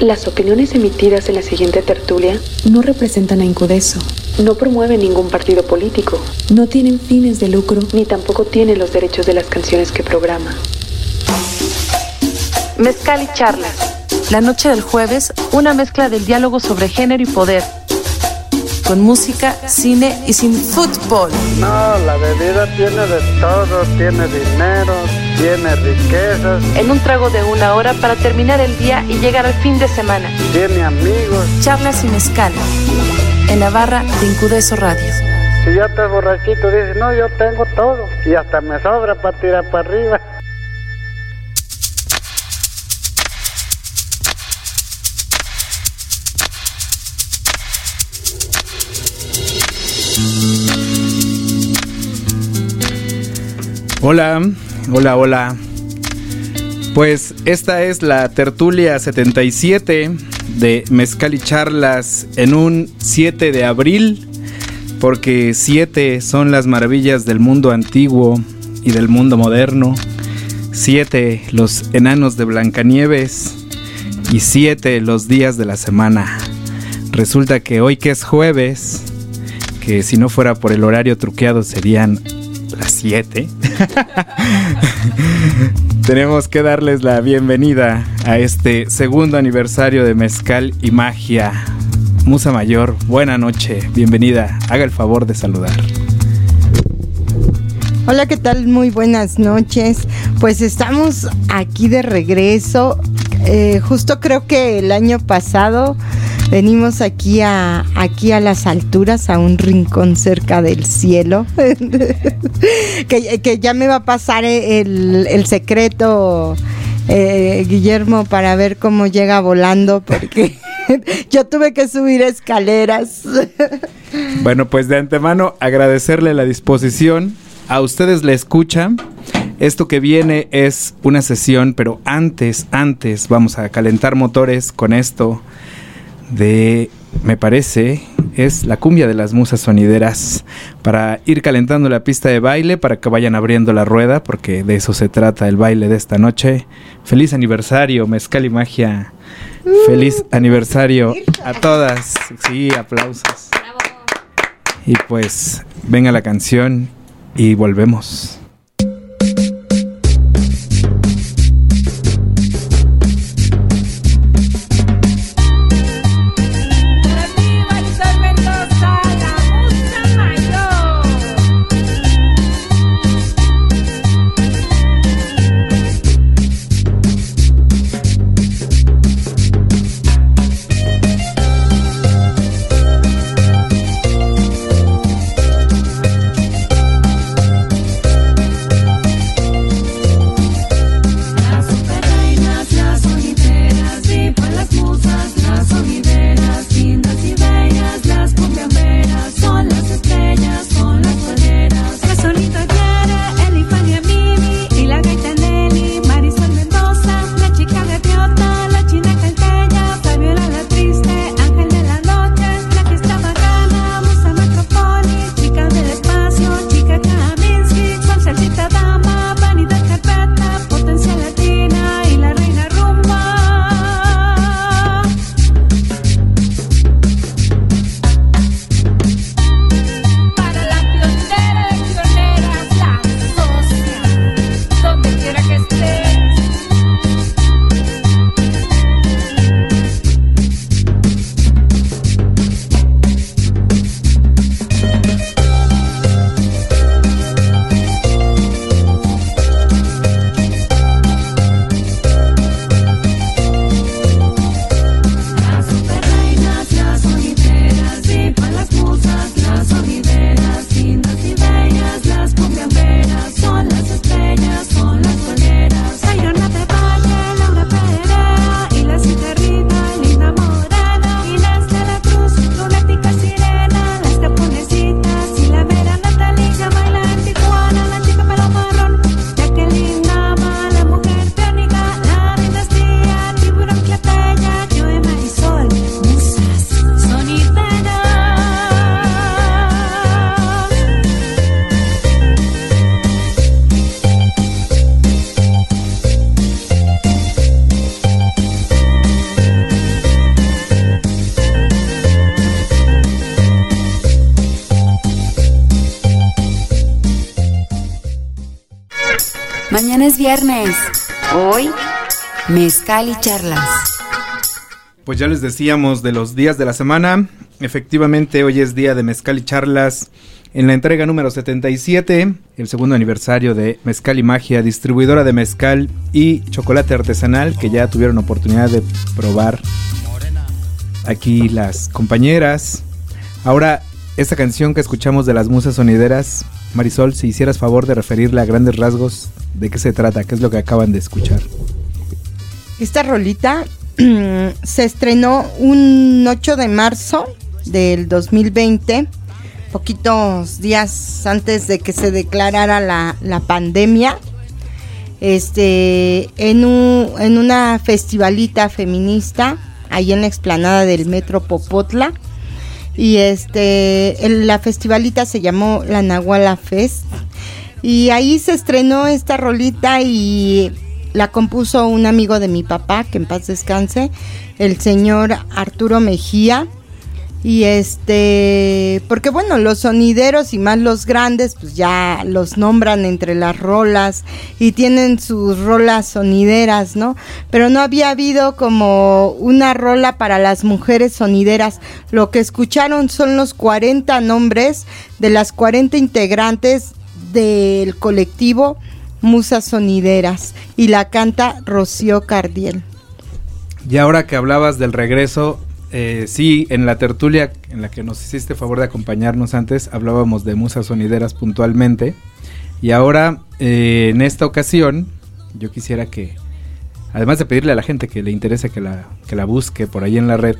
Las opiniones emitidas en la siguiente tertulia no representan a Incudeso, no promueven ningún partido político, no tienen fines de lucro, ni tampoco tienen los derechos de las canciones que programa. Mezcal y charlas. La noche del jueves, una mezcla del diálogo sobre género y poder. Con música, cine y sin fútbol. No, la bebida tiene de todo, tiene dinero, tiene riquezas, En un trago de una hora para terminar el día y llegar al fin de semana. tiene amigos. Charlas y mezcal. En la barra de Incudeso Radio. Si ya estás borrachito, dices, no, yo tengo todo. Y hasta me sobra para tirar para arriba. Hola, hola, hola. Pues esta es la tertulia 77 de Mezcal y Charlas en un 7 de abril, porque 7 son las maravillas del mundo antiguo y del mundo moderno. 7 los enanos de Blancanieves y 7 los días de la semana. Resulta que hoy que es jueves, que si no fuera por el horario truqueado serían 7. Tenemos que darles la bienvenida a este segundo aniversario de Mezcal y Magia. Musa Mayor, buena noche, bienvenida. Haga el favor de saludar. Hola, ¿qué tal? Muy buenas noches. Pues estamos aquí de regreso. Eh, justo creo que el año pasado venimos aquí a, aquí a las alturas, a un rincón cerca del cielo. que, que ya me va a pasar el, el secreto, eh, Guillermo, para ver cómo llega volando, porque yo tuve que subir escaleras. Bueno, pues de antemano agradecerle la disposición. A ustedes le escuchan. Esto que viene es una sesión, pero antes, antes vamos a calentar motores con esto de, me parece, es la cumbia de las musas sonideras para ir calentando la pista de baile, para que vayan abriendo la rueda, porque de eso se trata el baile de esta noche. Feliz aniversario, Mezcal y Magia. Feliz aniversario a todas. Sí, aplausos. Y pues venga la canción y volvemos. Viernes. Hoy, mezcal y charlas. Pues ya les decíamos de los días de la semana. Efectivamente, hoy es día de mezcal y charlas. En la entrega número 77, el segundo aniversario de Mezcal y Magia, distribuidora de mezcal y chocolate artesanal que ya tuvieron oportunidad de probar aquí las compañeras. Ahora, esta canción que escuchamos de las musas sonideras, Marisol, si hicieras favor de referirle a grandes rasgos de qué se trata, qué es lo que acaban de escuchar. Esta rolita se estrenó un 8 de marzo del 2020, poquitos días antes de que se declarara la, la pandemia, este, en, un- en una festivalita feminista, ahí en la explanada del Metro Popotla. Y este, el- la festivalita se llamó la Nahuala Fest. Y ahí se estrenó esta rolita y la compuso un amigo de mi papá, que en paz descanse, el señor Arturo Mejía. Y este, porque bueno, los sonideros y más los grandes, pues ya los nombran entre las rolas y tienen sus rolas sonideras, ¿no? Pero no había habido como una rola para las mujeres sonideras. Lo que escucharon son los 40 nombres de las 40 integrantes del colectivo Musas Sonideras y la canta Rocío Cardiel. Y ahora que hablabas del regreso, eh, sí, en la tertulia en la que nos hiciste favor de acompañarnos antes, hablábamos de musas sonideras puntualmente. Y ahora, eh, en esta ocasión, yo quisiera que, además de pedirle a la gente que le interese que la, que la busque por ahí en la red,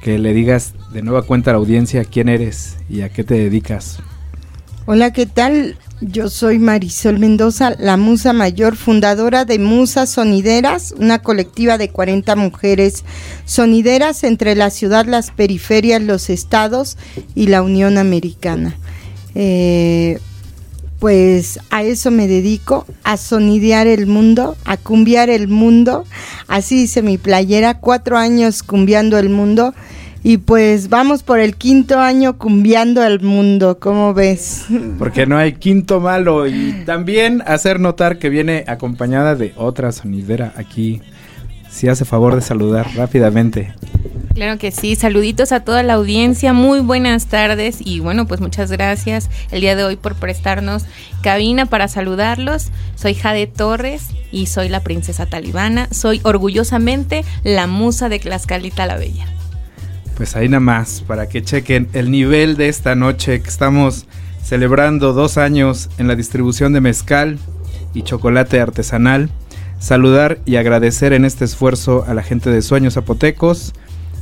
que le digas de nueva cuenta a la audiencia quién eres y a qué te dedicas. Hola, ¿qué tal? Yo soy Marisol Mendoza, la musa mayor, fundadora de Musas Sonideras, una colectiva de 40 mujeres sonideras entre la ciudad, las periferias, los estados y la Unión Americana. Eh, pues a eso me dedico, a sonidear el mundo, a cumbiar el mundo. Así dice mi playera, cuatro años cumbiando el mundo. Y pues vamos por el quinto año cumbiando el mundo, ¿cómo ves? Porque no hay quinto malo. Y también hacer notar que viene acompañada de otra sonidera aquí. Si hace favor de saludar rápidamente. Claro que sí, saluditos a toda la audiencia, muy buenas tardes y bueno, pues muchas gracias el día de hoy por prestarnos cabina para saludarlos. Soy Jade Torres y soy la princesa talibana, soy orgullosamente la musa de Tlaxcalita la Bella. Pues ahí nada más, para que chequen el nivel de esta noche que estamos celebrando dos años en la distribución de mezcal y chocolate artesanal. Saludar y agradecer en este esfuerzo a la gente de Sueños Zapotecos,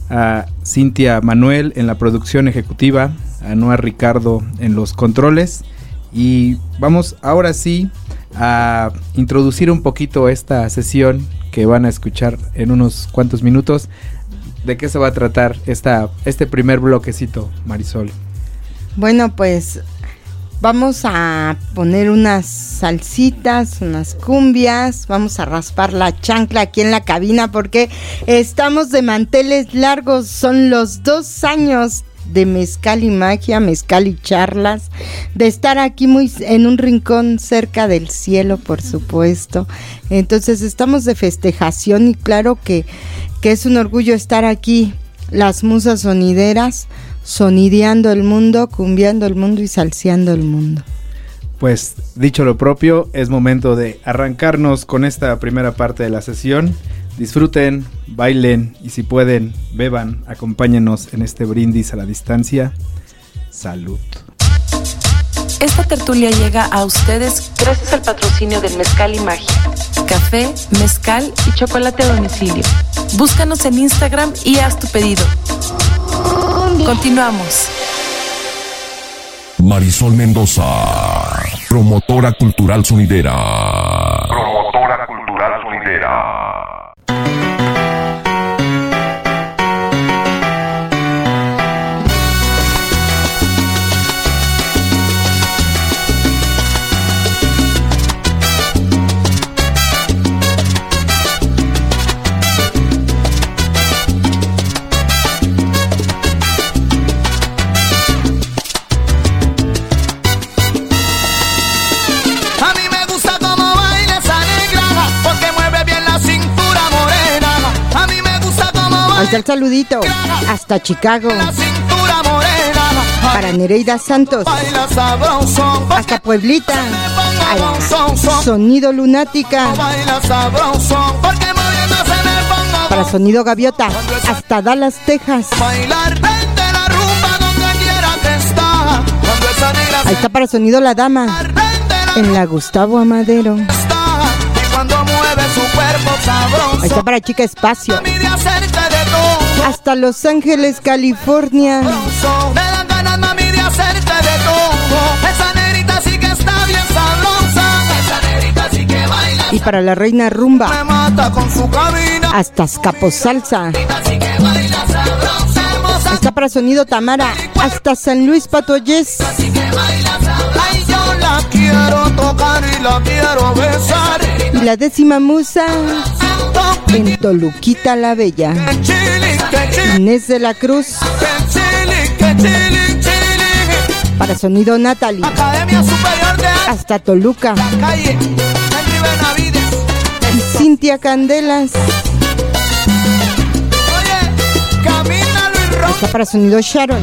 a Cintia Manuel en la producción ejecutiva, a Noah Ricardo en los controles. Y vamos ahora sí a introducir un poquito esta sesión que van a escuchar en unos cuantos minutos. ¿De qué se va a tratar esta, este primer bloquecito, Marisol? Bueno, pues vamos a poner unas salsitas, unas cumbias, vamos a raspar la chancla aquí en la cabina porque estamos de manteles largos, son los dos años de mezcal y magia, mezcal y charlas, de estar aquí muy en un rincón cerca del cielo, por supuesto. Entonces estamos de festejación y claro que, que es un orgullo estar aquí, las musas sonideras, sonideando el mundo, cumbiando el mundo y salseando el mundo. Pues dicho lo propio, es momento de arrancarnos con esta primera parte de la sesión. Disfruten, bailen y si pueden, beban, acompáñenos en este brindis a la distancia. Salud. Esta tertulia llega a ustedes gracias al patrocinio del Mezcal y Magia. Café, mezcal y chocolate a domicilio. Búscanos en Instagram y haz tu pedido. Continuamos. Marisol Mendoza, promotora cultural sonidera. Promotora cultural sonidera. Ahí está el saludito. Hasta Chicago. cintura morena. Para Nereida Santos. Hasta Pueblita. Sonido Lunática. Para Sonido Gaviota. Hasta Dallas, Texas. Ahí está para Sonido La Dama. En la Gustavo Amadero. Ahí está para Chica Espacio. Hasta Los Ángeles, California. Me dan ganas, mami, de hacerte de todo. Esa negrita sí que está bien sabrosa. Esa negrita sí que baila. Y para la Reina Rumba. Me mata con su cabina. Hasta. Está para Sonido Tamara. Hasta San Luis. Así que baila yo la quiero tocar y la quiero besar. Y la décima musa. En Toluquita la Bella. Inés de la Cruz. Para Sonido Natalie. Academia Superior de Arte. Hasta Toluca. Y Cintia Candelas. Está para Sonido Sharon.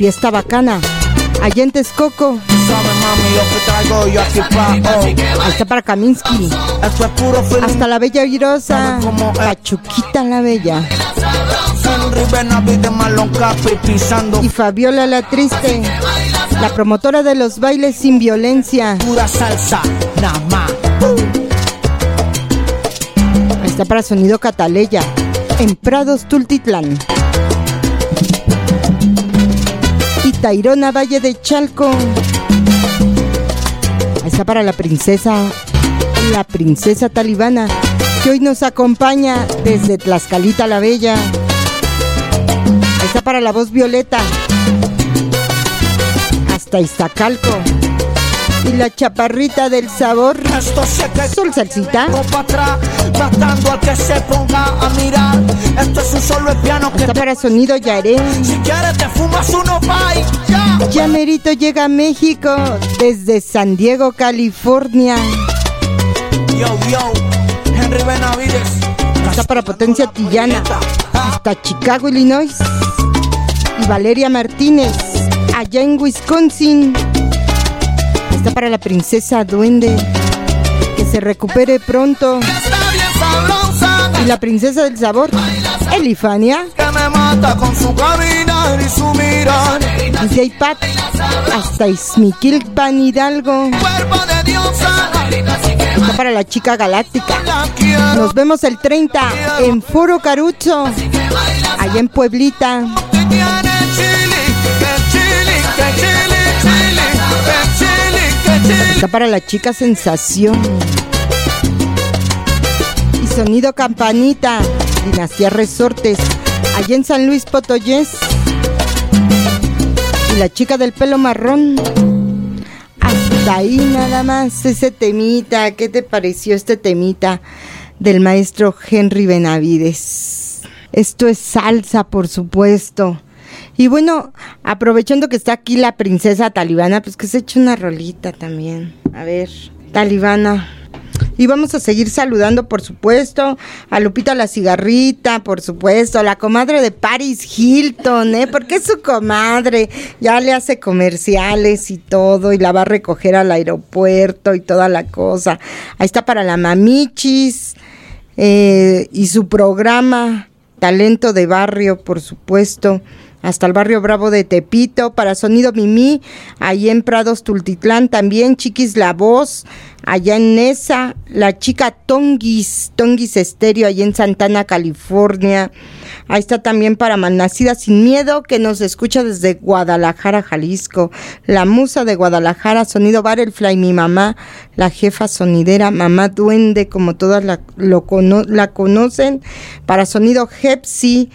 Fiesta Bacana. Allá en Texcoco. Está para Kaminsky. Hasta la Bella Virosa. Pachuquita la Bella. Y Fabiola la Triste. La promotora de los bailes sin violencia. pura salsa, nada más. Está para Sonido Cataleya. En Prados Tultitlán. Tairona Valle de Chalco. Ahí está para la princesa. La princesa talibana. Que hoy nos acompaña desde Tlaxcalita la Bella. Ahí está para la voz violeta. Hasta Iztacalco. Y la chaparrita del sabor. Esto se que Sol Salsita. para matando al que se ponga a mirar. Esto es un solo el piano que Está para Sonido Yaré. Si quieres te fumas uno y ya. Ya merito llega a México desde San Diego, California. Yo, yo, Henry Benavides. Está para Potencia Tillana. Hasta Chicago, Illinois. Y Valeria Martínez, allá en Wisconsin. Está para la princesa Duende. Que se recupere pronto. Y la princesa del sabor, Elifania. Y mirar. DJ Pat. Hasta Izmiquilpan Hidalgo. Está para la chica galáctica. Nos vemos el 30 en Foro Carucho, allá en Pueblita. Está para la chica sensación. Y sonido campanita, Dinastía Resortes, allá en San Luis Potoyés. Y la chica del pelo marrón. Hasta ahí nada más ese temita. ¿Qué te pareció este temita del maestro Henry Benavides? Esto es salsa, por supuesto. Y bueno, aprovechando que está aquí la princesa talibana, pues que se eche una rolita también. A ver, talibana. Y vamos a seguir saludando, por supuesto, a Lupita la cigarrita, por supuesto, a la comadre de Paris Hilton, ¿eh? Porque es su comadre, ya le hace comerciales y todo, y la va a recoger al aeropuerto y toda la cosa. Ahí está para la mamichis eh, y su programa Talento de Barrio, por supuesto hasta el barrio Bravo de Tepito, para Sonido Mimi, ahí en Prados Tultitlán, también Chiquis La Voz, allá en Nesa, la chica Tonguis, Tonguis Estéreo, allá en Santana, California. Ahí está también para Malnacida Sin Miedo, que nos escucha desde Guadalajara, Jalisco. La musa de Guadalajara, Sonido Barrelfly, mi mamá, la jefa sonidera, mamá duende, como todas la, lo cono- la conocen. Para Sonido Hepsi,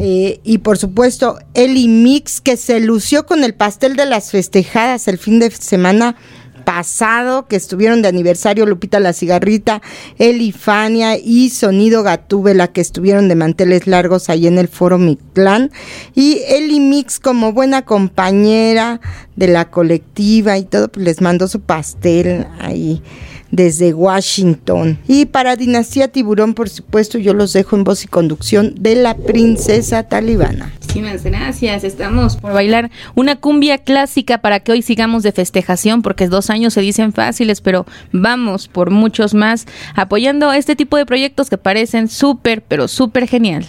eh, y por supuesto, Eli Mix, que se lució con el pastel de las festejadas el fin de semana pasado, que estuvieron de aniversario Lupita la Cigarrita, Eli Fania y Sonido Gatúbela, que estuvieron de manteles largos ahí en el foro Mictlán. Y Eli Mix, como buena compañera de la colectiva y todo, pues les mandó su pastel ahí desde Washington. Y para Dinastía Tiburón, por supuesto, yo los dejo en voz y conducción de la princesa talibana. Muchísimas gracias. Estamos por bailar una cumbia clásica para que hoy sigamos de festejación, porque dos años se dicen fáciles, pero vamos por muchos más apoyando este tipo de proyectos que parecen súper, pero súper genial.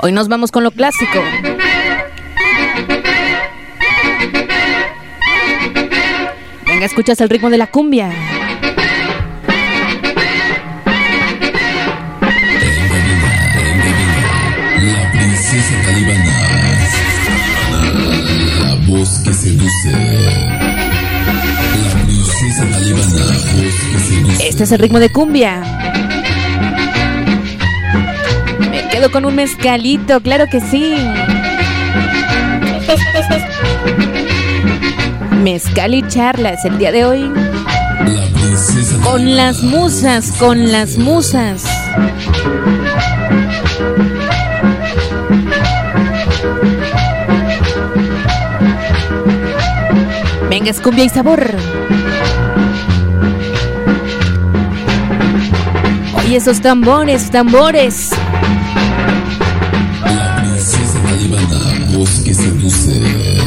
Hoy nos vamos con lo clásico. Venga, escuchas el ritmo de la cumbia. La princesa talibana. La voz que seduce. La princesa talibana. Voz que seduce. Este es el ritmo de cumbia. Me quedo con un mezcalito, claro que sí. Mezcal y charlas el día de hoy. Con las musas, con las musas. Venga, es cumbia y sabor. Oye, esos tambores, tambores. La princesa talibana. Voz que seduce.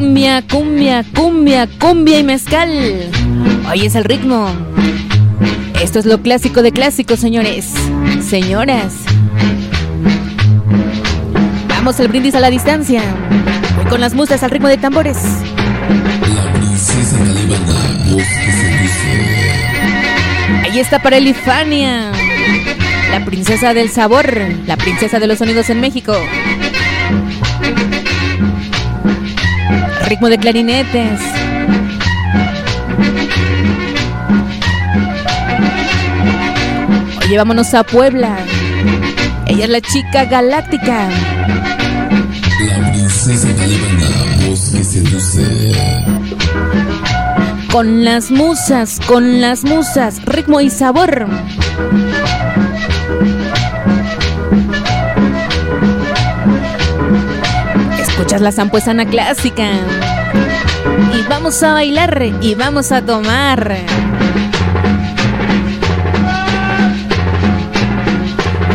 Cumbia, cumbia, cumbia, cumbia y mezcal. Oye, es el ritmo. Esto es lo clásico de clásicos, señores. Señoras. Vamos al brindis a la distancia. Voy con las musas al ritmo de tambores. La princesa talibana. Voz que seduce. Ahí está para Elifania. La princesa del sabor. La princesa de los sonidos en México. Ritmo de clarinetes. Oye, vámonos a Puebla. Ella es la chica galáctica. La princesa talibana. Voz que seduce. Con las musas, con las musas, ritmo y sabor. Escuchas la zampuesana clásica. Vamos a bailar y vamos a tomar.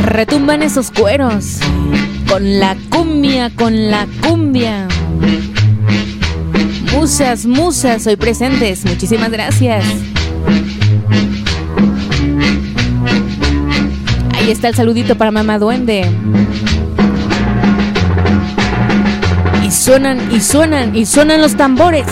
Retumban esos cueros. Con la cumbia, con la cumbia. Musas, musas, hoy presentes. Muchísimas gracias. Ahí está el saludito para mamá duende. Y suenan, y suenan, y suenan los tambores.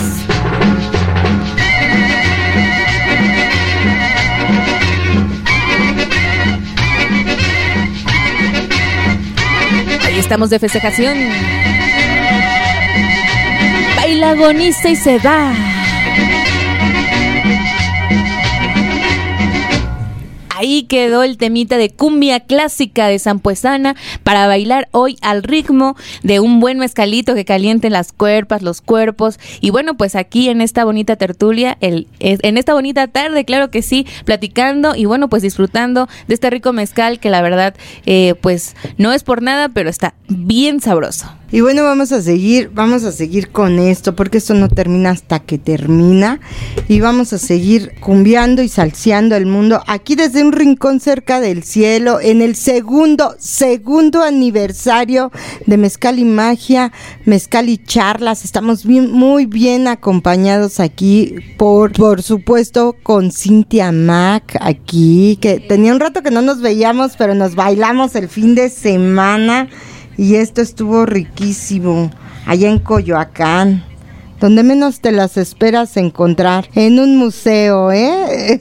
Ahí estamos de festejación. Baila, agoniza y se va. Ahí quedó el temita de cumbia clásica de Sampuesana para bailar hoy al ritmo de un buen mezcalito que caliente las cuerpas, los cuerpos. Y bueno, pues aquí en esta bonita tertulia, el, en esta bonita tarde, claro que sí, platicando y bueno, pues disfrutando de este rico mezcal que la verdad, eh, pues no es por nada, pero está bien sabroso. Y bueno, vamos a seguir, vamos a seguir con esto, porque esto no termina hasta que termina. Y vamos a seguir cumbiando y salseando el mundo aquí desde un rincón cerca del cielo, en el segundo, segundo aniversario de Mezcal y Magia, Mezcal y Charlas. Estamos muy bien acompañados aquí por, por supuesto, con Cintia Mac aquí, que tenía un rato que no nos veíamos, pero nos bailamos el fin de semana. Y esto estuvo riquísimo allá en Coyoacán, donde menos te las esperas encontrar, en un museo, ¿eh?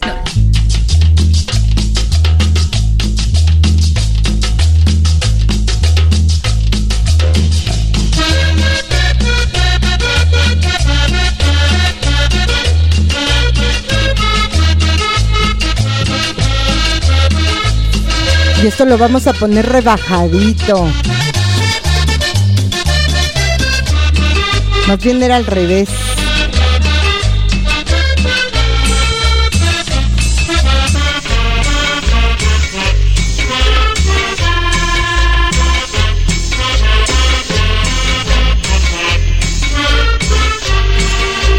Y esto lo vamos a poner rebajadito. Más bien era al revés.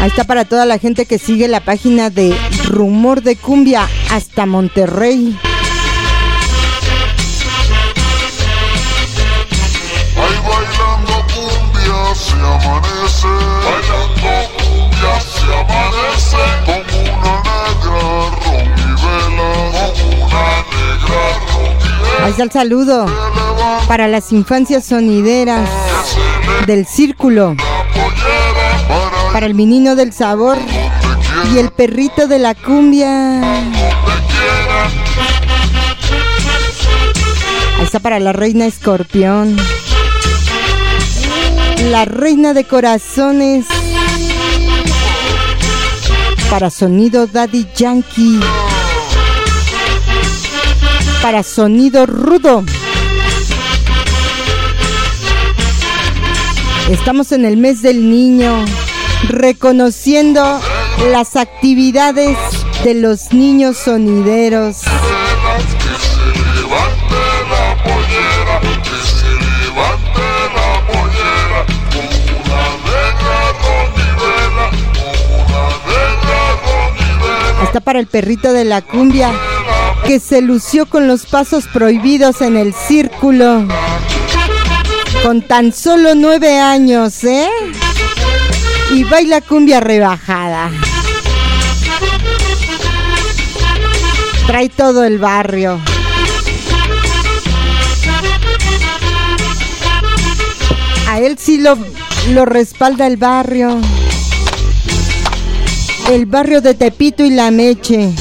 Ahí está para toda la gente que sigue la página de Rumor de Cumbia hasta Monterrey. Se. Ahí está el saludo para las infancias sonideras del círculo. Para el menino del sabor y el perrito de la cumbia. Ahí está para la reina escorpión. La reina de corazones. Para sonido Daddy Yankee. Para sonido rudo. Estamos en el mes del niño, reconociendo las actividades de los niños sonideros. Hasta para el perrito de la cumbia, que se lució con los pasos prohibidos en el círculo. Con tan solo nueve años, ¿eh? Y baila cumbia rebajada. Trae todo el barrio. A él sí lo, lo respalda el barrio. El barrio de Tepito y La Meche.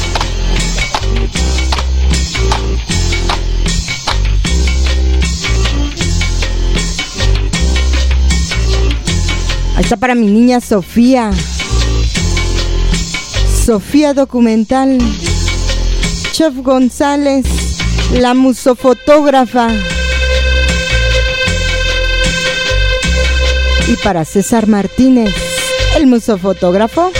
Ahí está para mi niña Sofía. Sofía Documental. Chef González, la musofotógrafa. Y para César Martínez, el musofotógrafo.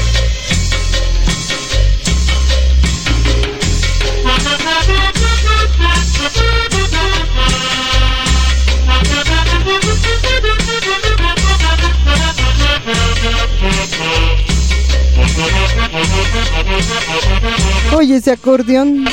Oye ese acordeón.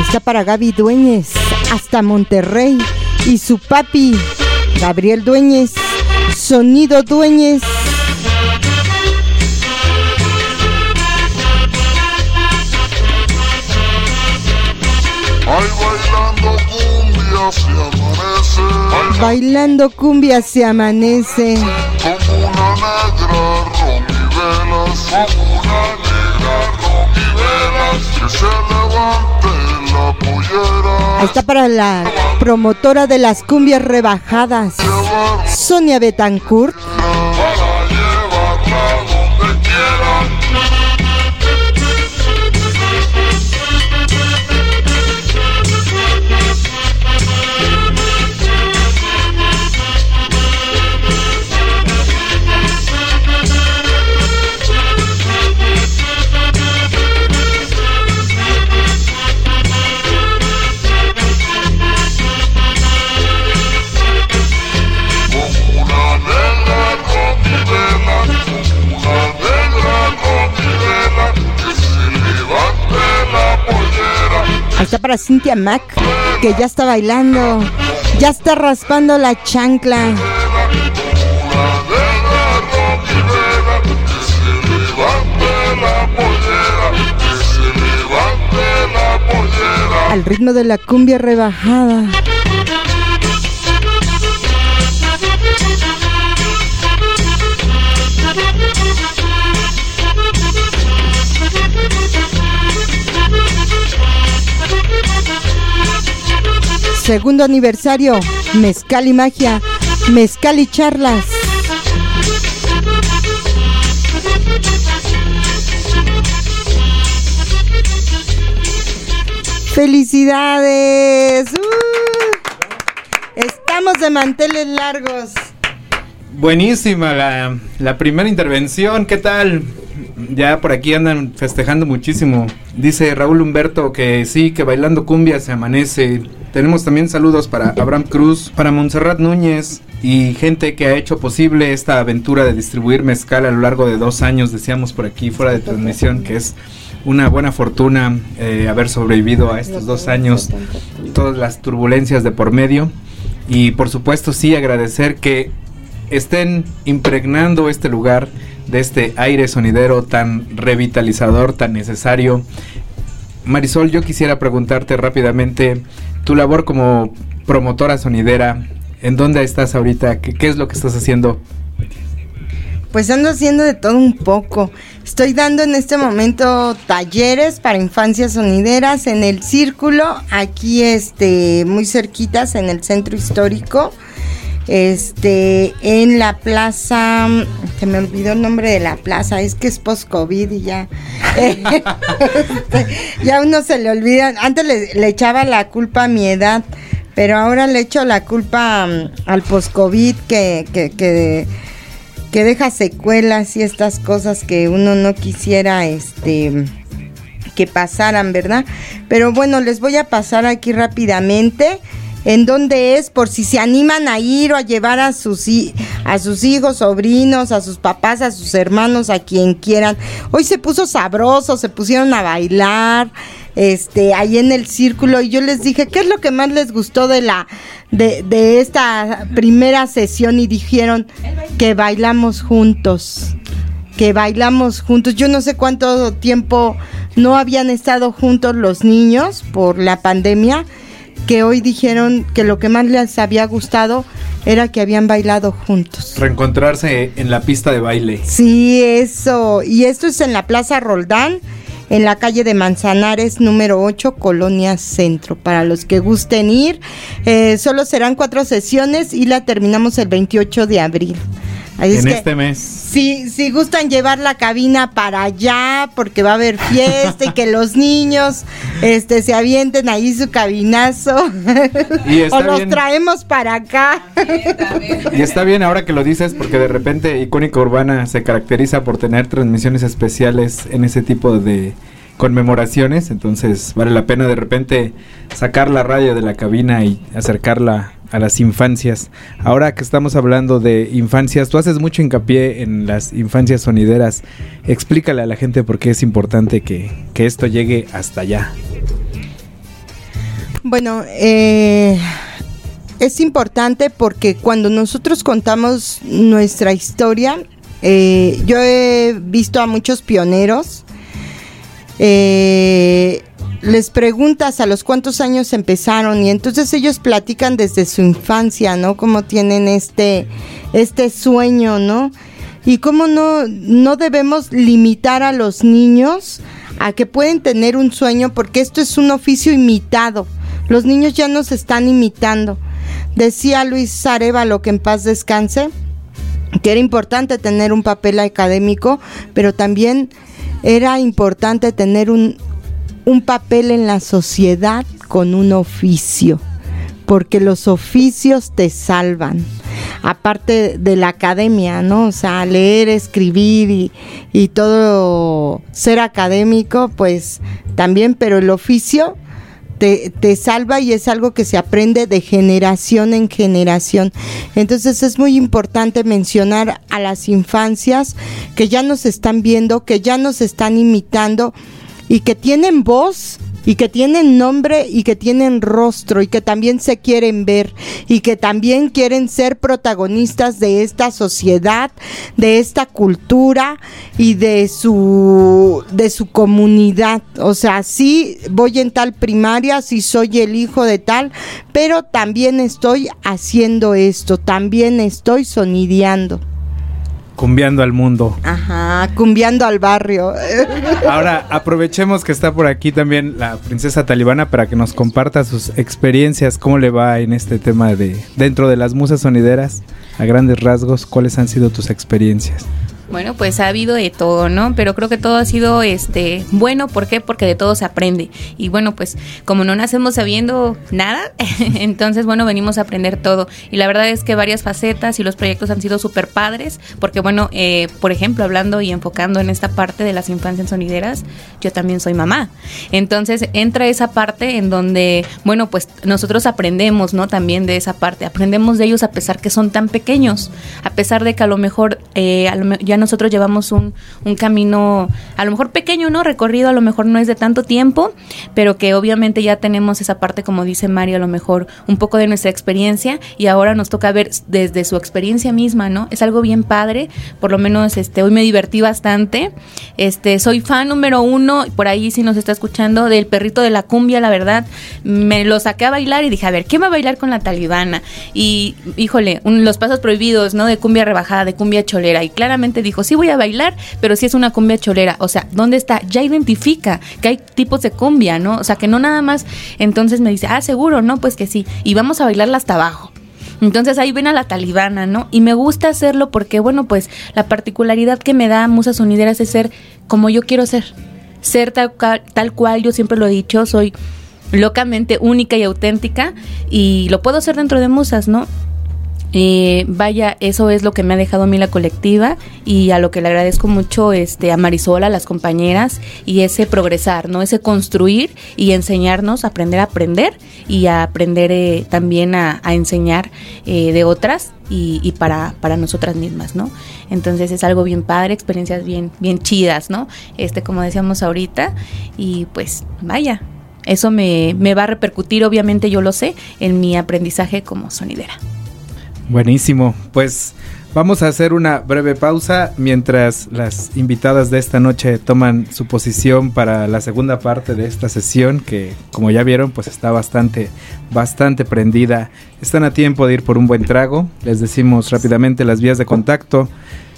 Está para Gaby Dueñez, hasta Monterrey. Y su papi, Gabriel Dueñez, Sonido Dueñez. Se amanece. Bailando cumbia se amanece. como una negra ron y velas. Como una negra ron y velas. Que se levante la pollera. Está para la promotora de las cumbias rebajadas, Sonia Betancourt. Está para Cintia Mac, que ya está bailando, ya está raspando la chancla. Al ritmo de la cumbia rebajada. Segundo aniversario, Mezcal y Magia, Mezcal y Charlas. ¡Felicidades! ¡Uh! Estamos de manteles largos. Buenísima la, primera intervención. ¿Qué tal? Ya por aquí andan festejando muchísimo. Dice Raúl Humberto que sí, que bailando cumbia se amanece. Tenemos también saludos para Abraham Cruz, para Montserrat Núñez y gente que ha hecho posible esta aventura de distribuir mezcal a lo largo de dos años, decíamos por aquí fuera de transmisión, que es una buena fortuna eh, haber sobrevivido a estos dos años, todas las turbulencias de por medio. Y por supuesto sí agradecer que estén impregnando este lugar de este aire sonidero tan revitalizador, tan necesario. Marisol, yo quisiera preguntarte rápidamente tu labor como promotora sonidera. ¿En dónde estás ahorita? ¿Qué, es lo que estás haciendo? Pues ando haciendo de todo un poco. Estoy dando en este momento talleres para infancias sonideras en el círculo, aquí este, muy cerquitas en el centro histórico. Este, en la plaza, se me olvidó el nombre de la plaza, es que es post-COVID y ya. Este, ya uno se le olvida. Antes le, le echaba la culpa a mi edad, pero ahora le echo la culpa mm, al post-COVID que, que, que, que deja secuelas y estas cosas que uno no quisiera este que pasaran, ¿verdad? Pero bueno, les voy a pasar aquí rápidamente en dónde es por si se animan a ir o a llevar a sus a sus hijos, sobrinos, a sus papás, a sus hermanos, a quien quieran. Hoy se puso sabroso, se pusieron a bailar este ahí en el círculo y yo les dije, ¿qué es lo que más les gustó de la de, de esta primera sesión? Y dijeron que bailamos juntos que bailamos juntos. Yo no sé cuánto tiempo no habían estado juntos los niños por la pandemia, que hoy dijeron que lo que más les había gustado era que habían bailado juntos. Reencontrarse en la pista de baile. Sí, eso. Y esto es en la Plaza Roldán, en la calle de Manzanares, número 8, Colonia Centro. Para los que gusten ir, eh, solo serán cuatro sesiones y la terminamos el 28 de abril. Así es en que- este mes. si, si gustan llevar la cabina para allá, porque va a haber fiesta y que los niños este, se avienten ahí su cabinazo. Y está o los bien. traemos para acá. Y está bien ahora que lo dices porque de repente Icónica Urbana se caracteriza por tener transmisiones especiales en ese tipo de conmemoraciones, entonces vale la pena de repente sacar la radio de la cabina y acercarla a las infancias. Ahora que estamos hablando de infancias, tú haces mucho hincapié en las infancias sonideras. Explícale a la gente por qué es importante que, que esto llegue hasta allá. Bueno, eh, es importante porque cuando nosotros contamos nuestra historia, eh, yo he visto a muchos pioneros, eh, les preguntas a los cuántos años empezaron y entonces ellos platican desde su infancia, ¿no? Cómo tienen este, este sueño, ¿no? Y cómo no, no debemos limitar a los niños a que pueden tener un sueño porque esto es un oficio imitado. Los niños ya nos están imitando. Decía Luis Arevalo que en paz descanse, que era importante tener un papel académico, pero también era importante tener un, un papel en la sociedad con un oficio, porque los oficios te salvan. Aparte de la academia, ¿no? O sea, leer, escribir y, todo ser académico, pues también, pero el oficio te, te salva y es algo que se aprende de generación en generación. Entonces es muy importante mencionar a las infancias que ya nos están viendo, que ya nos están imitando y que tienen voz y que tienen nombre y que tienen rostro y que también se quieren ver y que también quieren ser protagonistas de esta sociedad, de esta cultura y de su de su comunidad. O sea, sí voy en tal primaria, sí soy el hijo de tal, pero también estoy haciendo esto, también estoy sonideando. Cumbiando al mundo. Ajá, cumbiando al barrio. Ahora aprovechemos que está por aquí también la princesa talibana para que nos comparta sus experiencias, cómo le va en este tema de dentro de las musas sonideras, a grandes rasgos, cuáles han sido tus experiencias. Bueno, pues ha habido de todo, ¿no? Pero creo que todo ha sido este bueno, ¿por qué? Porque de todo se aprende. Y bueno, pues como no nacemos sabiendo nada, entonces bueno, venimos a aprender todo. Y la verdad es que varias facetas y los proyectos han sido súper padres, porque bueno, eh, por ejemplo, hablando y enfocando en esta parte de las infancias sonideras, yo también soy mamá. Entonces entra esa parte en donde, bueno, pues nosotros aprendemos, ¿no? También de esa parte, aprendemos de ellos a pesar que son tan pequeños, a pesar de que a lo mejor eh, ya nosotros llevamos un, un camino, a lo mejor pequeño, ¿no? Recorrido, a lo mejor no es de tanto tiempo, pero que obviamente ya tenemos esa parte, como dice Mario, a lo mejor un poco de nuestra experiencia y ahora nos toca ver desde su experiencia misma, ¿no? Es algo bien padre, por lo menos este, hoy me divertí bastante, este, soy fan número uno, por ahí si nos está escuchando, del perrito de la cumbia, la verdad, me lo saqué a bailar y dije, a ver, ¿qué va a bailar con la talibana? Y, híjole, un- los pasos prohibidos, ¿no? De cumbia rebajada, de cumbia cholera, y claramente dijo, sí voy a bailar, pero sí es una cumbia cholera, o sea, ¿dónde está? Ya identifica que hay tipos de cumbia, ¿no? O sea, que no nada más, entonces me dice, ah, seguro, ¿no? Pues que sí, y vamos a bailarla hasta abajo. Entonces ahí ven a la talibana, ¿no? Y me gusta hacerlo porque, bueno, pues la particularidad que me da Musas Sonideras es ser como yo quiero ser. Ser tal, tal cual, yo siempre lo he dicho, soy locamente única y auténtica y lo puedo hacer dentro de Musas, ¿no? Eh, vaya, eso es lo que me ha dejado a mí la colectiva y a lo que le agradezco mucho este, a Marisola, a las compañeras y ese progresar, ¿no? Ese construir y enseñarnos, aprender a aprender y a aprender eh, también a, a enseñar eh, de otras y, y para, para nosotras mismas, ¿no? Entonces es algo bien padre, experiencias bien, bien chidas, ¿no? Este, como decíamos ahorita, y pues vaya, eso me, me va a repercutir, obviamente yo lo sé, en mi aprendizaje como sonidera. Buenísimo. Pues vamos a hacer una breve pausa mientras las invitadas de esta noche toman su posición para la segunda parte de esta sesión que como ya vieron pues está bastante bastante prendida. Están a tiempo de ir por un buen trago. Les decimos rápidamente las vías de contacto.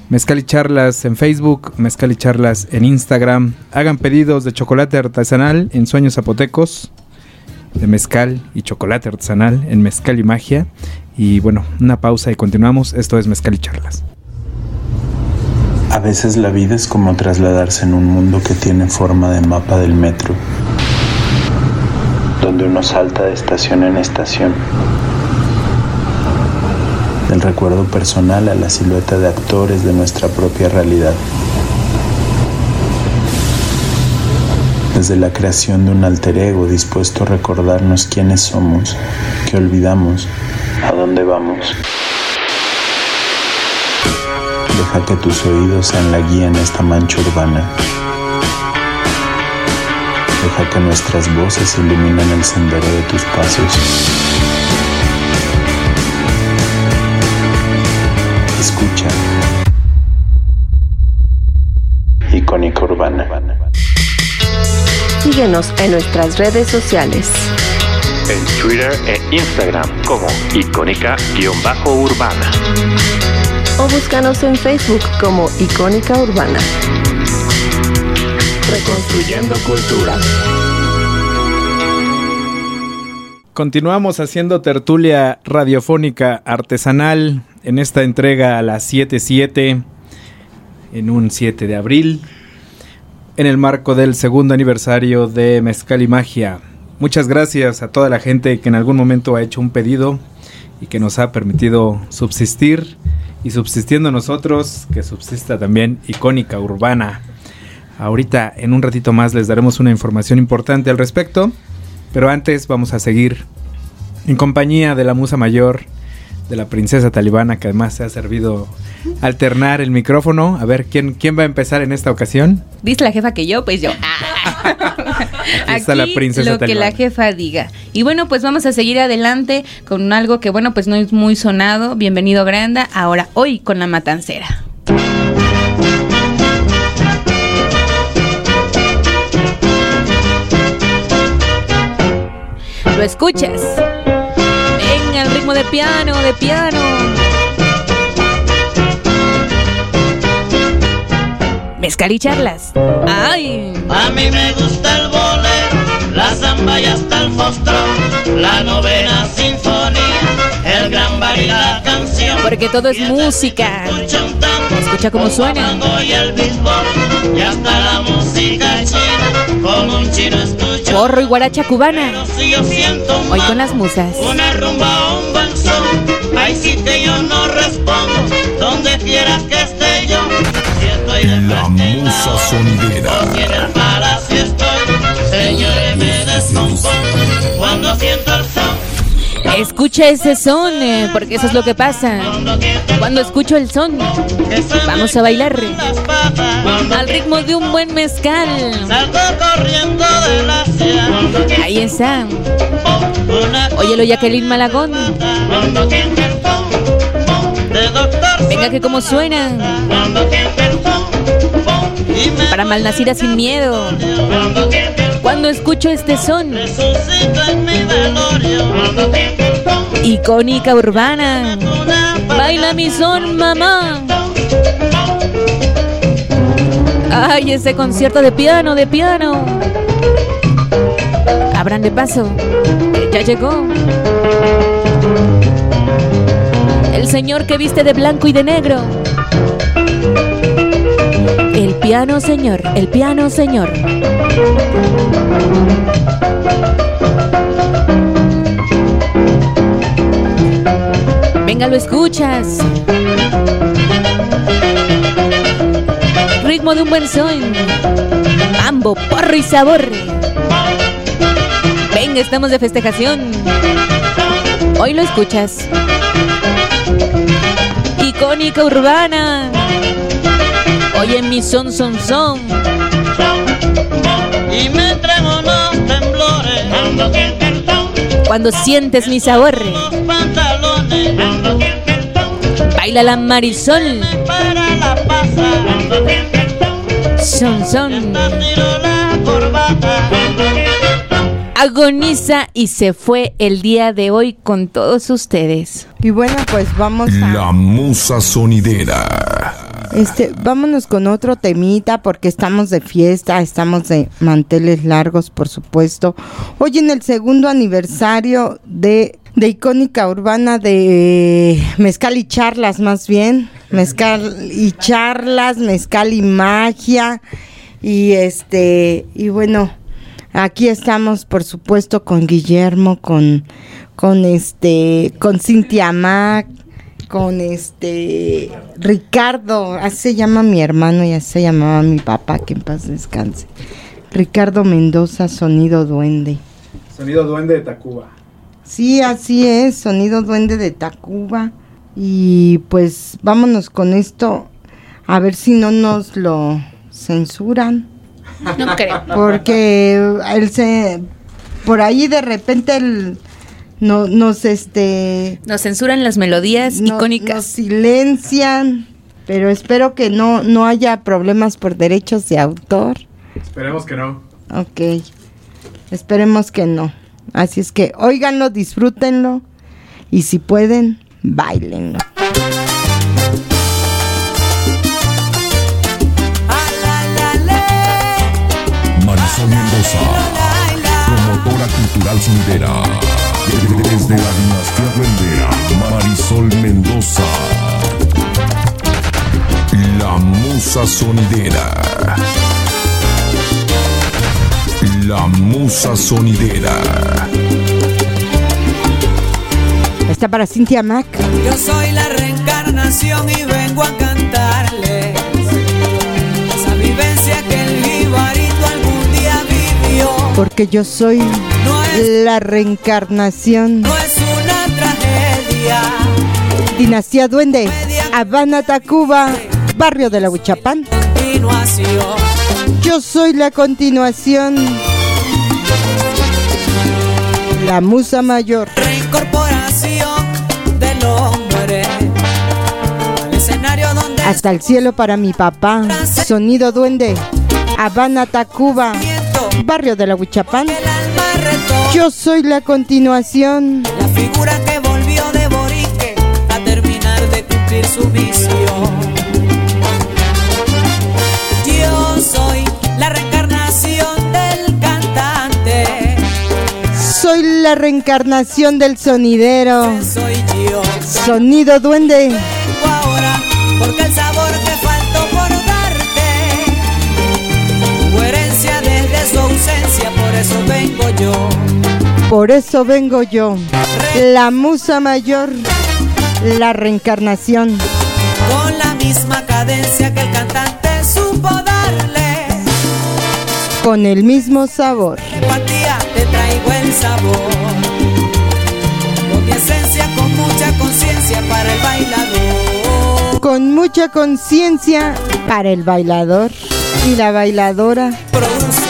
Mezcal y Charlas en Facebook, Mezcal y Charlas en Instagram. Hagan pedidos de chocolate artesanal en Sueños Zapotecos, de mezcal y chocolate artesanal en Mezcal y Magia. Y bueno, una pausa y continuamos. Esto es Mezcal y Charlas. A veces la vida es como trasladarse en un mundo que tiene forma de mapa del metro, donde uno salta de estación en estación, del recuerdo personal a la silueta de actores de nuestra propia realidad. Desde la creación de un alter ego dispuesto a recordarnos quiénes somos, qué olvidamos, a dónde vamos. Deja que tus oídos sean la guía en esta mancha urbana. Deja que nuestras voces iluminen el sendero de tus pasos. Escucha. Icónica Urbana. Síguenos en nuestras redes sociales. En Twitter e Instagram como icónica-urbana. O búscanos en Facebook como Icónica Urbana. Reconstruyendo cultura. Continuamos haciendo tertulia radiofónica artesanal en esta entrega a las 7.7 en un 7 de abril en el marco del segundo aniversario de Mezcal y Magia. Muchas gracias a toda la gente que en algún momento ha hecho un pedido y que nos ha permitido subsistir y subsistiendo nosotros que subsista también icónica urbana. Ahorita en un ratito más les daremos una información importante al respecto. Pero antes vamos a seguir en compañía de la musa mayor, de la princesa talibana, que además se ha servido alternar el micrófono. A ver, ¿quién, quién va a empezar en esta ocasión? Dice la jefa que yo, pues yo. Aquí está la princesa lo que la jefa diga. Y bueno, pues vamos a seguir adelante con algo que, bueno, pues no es muy sonado. Bienvenido, Granda. Ahora, hoy con la matancera. Lo escuchas. De piano, de piano. Mezcal y charlas. ¡Ay! A mí me gusta el bolero, la zamba y hasta el fostrón, la novena sinfonía, el gran barítono y la canción. Porque todo es música. Escucha cómo suena. Y el béisbol, y hasta la música china, como un chino escucho. Porro y guaracha cubana. Si yo siento Hoy con las musas. una rumba o un son, ahí sí que yo no respondo, donde quiera que esté yo. Si estoy de La musa sonidera. señores me descompongo cuando siento el. Escucha ese son, eh, porque eso es lo que pasa. Cuando escucho el son, vamos a bailar al ritmo de un buen mezcal. Ahí está. Óyelo, Jacqueline Malagón. Venga que como suena. Para malnacida sin miedo. Cuando escucho este son, icónica urbana. Baila mi son, mamá. Ay, ese concierto de piano, de piano. Abran de paso. Ya llegó. El señor que viste de blanco y de negro. El piano señor, el piano señor. Venga, lo escuchas. Ritmo de un buen son. Mambo, porro y sabor. Venga, estamos de festejación. Hoy lo escuchas. Icónica urbana. Oye, mi son, son, son. y me entrego los temblores. Cuando sientes mi sabor. Baila la marisol. son Son, son. tiro la corbata. Agoniza y se fue el día de hoy con todos ustedes. Y bueno, pues vamos a... La musa sonidera. Este, vámonos con otro temita porque estamos de fiesta, estamos de manteles largos, por supuesto. Hoy en el segundo aniversario de, de icónica urbana de Mezcal y Charlas, más bien. Mezcal y Charlas, Mezcal y Magia. Y este, y bueno, aquí estamos, por supuesto, con Guillermo, con, con este, con Cintia Mac, con este Ricardo, así se llama mi hermano y así se llamaba mi papá, que en paz descanse. Ricardo Mendoza, Sonido Duende. Sonido duende de Tacuba. Sí, así es, Sonido Duende de Tacuba. Y pues vámonos con esto, a ver si no nos lo censuran. No creo. Porque él se, por ahí de repente el, no, nos este Nos censuran las melodías no- icónicas. nos silencian, pero espero que no, no haya problemas por derechos de autor. Esperemos que no. Ok, esperemos que no. Así es que óiganlo, disfrútenlo y si pueden, bailenlo. Marisol Mendoza. Promotora cultural sonidera. Desde la dinastía duendera. Marisol Mendoza. La musa sonidera. La musa sonidera. Está para Cintia Mac. Yo soy la reencarnación y vengo a cantarles esa vivencia que el jibarito algún día vivió. Porque yo soy la reencarnación. No es una tragedia, Dinastía Duende, Habana, Tacuba, barrio de la Huichapán. continuación. Yo soy la continuación. La musa mayor. Reincorporación del hombre al escenario donde Hasta el cielo para mi papá. Sonido Duende, Habana, Tacuba, barrio de la Huichapán. Yo soy la continuación. la figura que volvió de Borique a terminar de cumplir su misión. La reencarnación del sonidero. soy yo. Sonido duende. Vengo ahora porque el sabor que faltó por darte fue herencia desde su ausencia, por eso vengo yo. Por eso vengo yo. La musa mayor. La reencarnación. Con la misma cadencia que el cantante supo. Con el mismo sabor. Empatía, te traigo el sabor. Con mi esencia, con mucha conciencia para el bailador. Con mucha conciencia para el bailador y la bailadora. Yo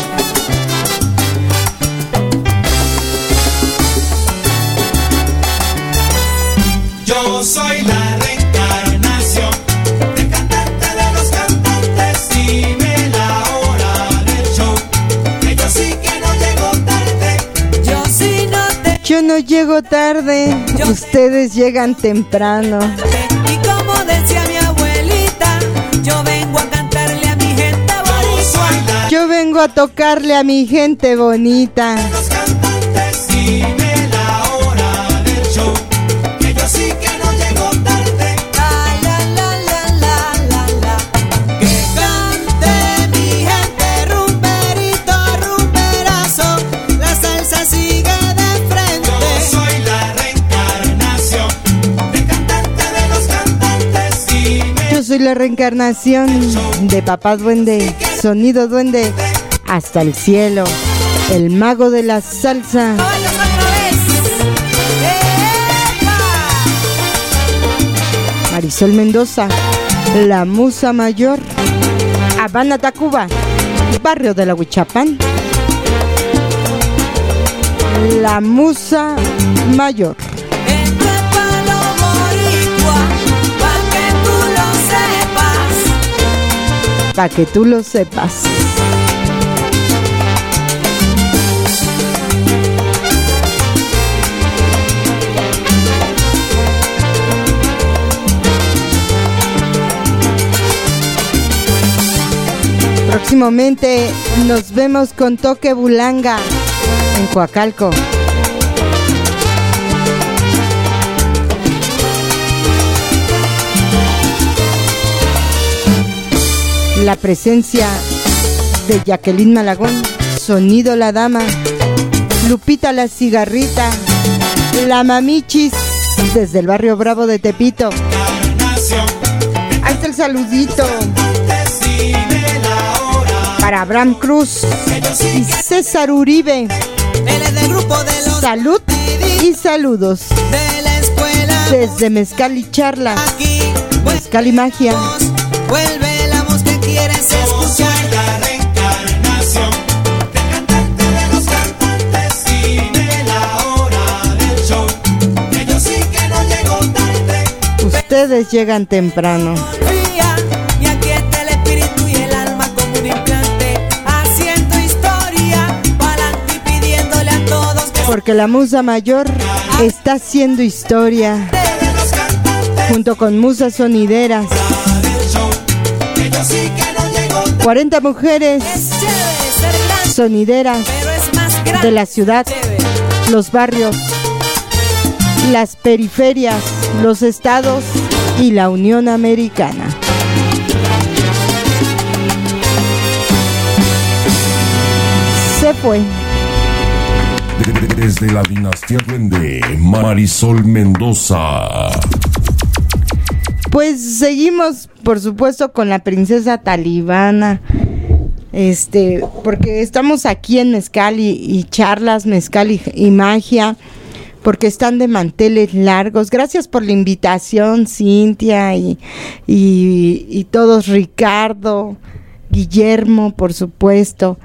no llego tarde. Ustedes llegan temprano. Y como decía mi abuelita, yo vengo a cantarle a mi gente bonita. Yo vengo a tocarle a mi gente bonita. Soy la reencarnación de Papá Duende. Sonido Duende. Hasta el cielo. El mago de la salsa. Marisol Mendoza. La musa mayor. Habana, Tacuba. Barrio de la Huichapán. La musa mayor. Para que tú lo sepas. Próximamente nos vemos con Toque Bulanga en Coacalco. La presencia de Jacqueline Malagón, Sonido la Dama, Lupita la Cigarrita, La Mamichis, desde el barrio Bravo de Tepito. Ahí está el saludito para Abraham Cruz y César Uribe. Salud y saludos desde Mezcal y Charla, Mezcal y Magia. A todos que Porque la musa mayor está haciendo historia junto con musas sonideras. Que yo sí que no llego tarde. 40 mujeres sonideras de la ciudad, los barrios, las periferias, los estados y la Unión Americana. Se fue. Desde la dinastía Duende, Marisol Mendoza. Pues seguimos, por supuesto, con la princesa talibana. Este, porque estamos aquí en Mezcal y, y charlas, Mezcal y, y magia, porque están de manteles largos. Gracias por la invitación, Cintia y, y, y todos, Ricardo, Guillermo, por supuesto.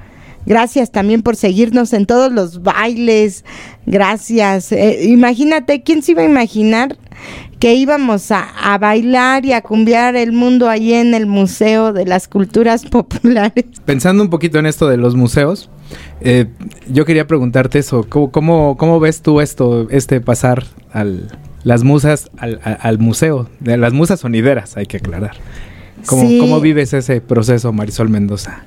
Gracias también por seguirnos en todos los bailes. Gracias. Eh, imagínate, ¿quién se iba a imaginar que íbamos a, a bailar y a cumbiar el mundo allí en el Museo de las Culturas Populares? Pensando un poquito en esto de los museos, eh, yo quería preguntarte eso. ¿Cómo, cómo, cómo ves tú esto, este pasar al, las musas al, museo? De las musas sonideras, hay que aclarar. ¿Cómo, Sí. ¿Cómo vives ese proceso, Marisol Mendoza?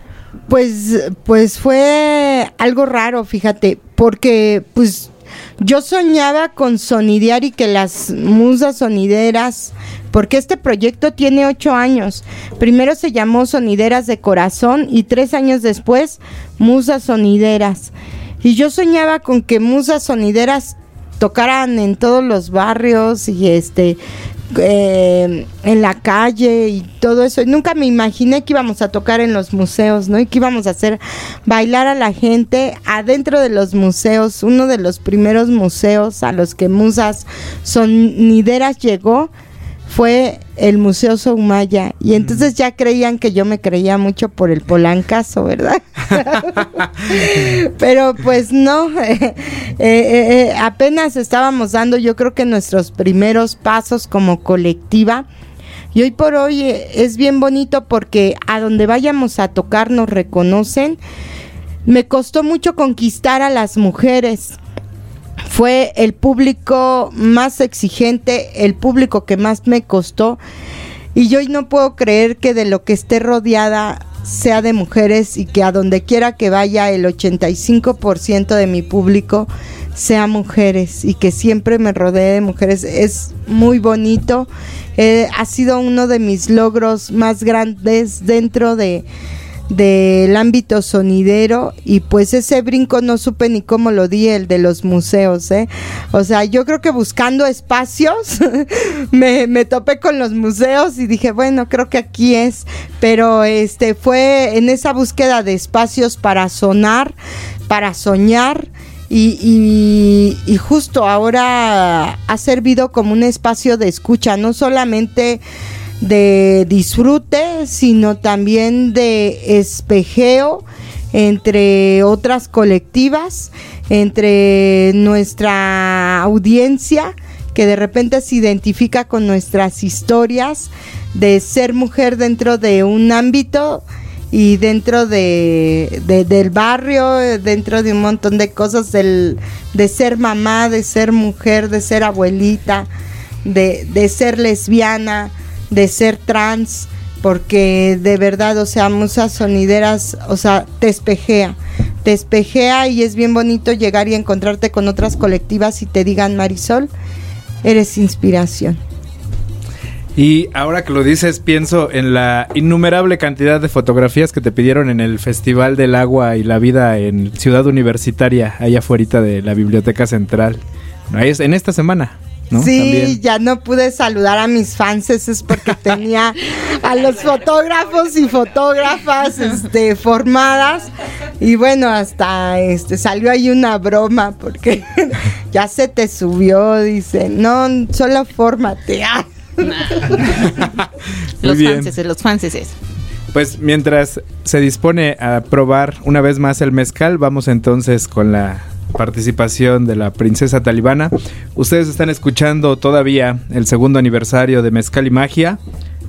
Pues, pues fue algo raro, fíjate, porque pues Yo soñaba con sonidear y que las musas sonideras, porque este proyecto tiene ocho años. Primero se llamó Sonideras de Corazón y tres años después Musas Sonideras. Y yo soñaba con que musas sonideras tocaran en todos los barrios y este eh, en la calle y todo eso. Y nunca me imaginé que íbamos a tocar en los museos, ¿no? Y que íbamos a hacer bailar a la gente adentro de los museos. Uno de los primeros museos a los que Musas Sonideras llegó fue el Museo Soumaya. Y entonces ya creían que yo me creía mucho por el Polancazo, ¿verdad? Pero pues no, eh, eh, eh, apenas estábamos dando yo creo que nuestros primeros pasos como colectiva. Y hoy por hoy eh, es bien bonito porque a donde vayamos a tocar nos reconocen. Me costó mucho conquistar a las mujeres. Fue el público más exigente, el público que más me costó. Y yo no puedo creer que de lo que esté rodeada sea de mujeres y que a donde quiera que vaya el 85% de mi público sea mujeres y que siempre me rodee de mujeres. Es muy bonito. Eh, ha sido uno de mis logros más grandes dentro de del ámbito sonidero y pues ese brinco no supe ni cómo lo di el de los museos, ¿eh? O sea, yo creo que buscando espacios me, me topé con los museos y dije, bueno, creo que aquí es, pero este fue en esa búsqueda de espacios para sonar, para soñar. Y, y- y justo ahora ha servido como un espacio de escucha, no solamente de disfrute, sino también de espejeo entre otras colectivas, entre nuestra audiencia que de repente se identifica con nuestras historias de ser mujer dentro de un ámbito y dentro de, de- del barrio, dentro de un montón de cosas, del, de ser mamá, de ser mujer, de ser abuelita, de, de ser lesbiana, de ser trans, porque de verdad, o sea, musas sonideras, o sea, te espejea, te espejea y es bien bonito llegar y encontrarte con otras colectivas y te digan, Marisol, eres inspiración. Y ahora que lo dices, pienso en la innumerable cantidad de fotografías que te pidieron en el Festival del Agua y la Vida en Ciudad Universitaria, allá afuera de la Biblioteca Central. En esta semana, ¿no? Sí, También. ya no pude saludar a mis fans, eso es porque tenía a los fotógrafos y fotógrafas este, formadas. Y bueno, hasta este salió ahí una broma porque ya se te subió, dice, no, solo fórmate. Ah. Los franceses, los franceses. Pues mientras se dispone a probar una vez más el mezcal, vamos entonces con la participación de la princesa talibana. Ustedes están escuchando todavía el segundo aniversario de Mezcal y Magia.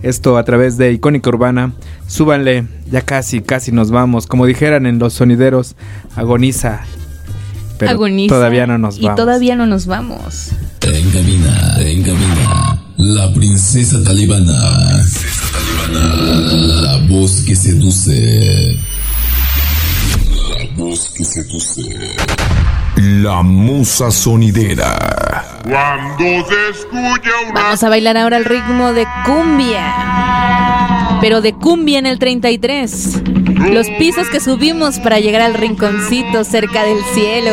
Esto a través de Icónica Urbana. Súbanle, ya casi, casi nos vamos. Como dijeran en los sonideros, agoniza. Pero Agoniza todavía no nos Y vamos. todavía no nos vamos. En cabina, en cabina, la princesa talibana. La voz que seduce. La voz que seduce. La musa sonidera. Cuando se escucha una Vamos a bailar ahora al ritmo de cumbia. Pero de cumbia en el 33. Los pisos que subimos para llegar al rinconcito cerca del cielo.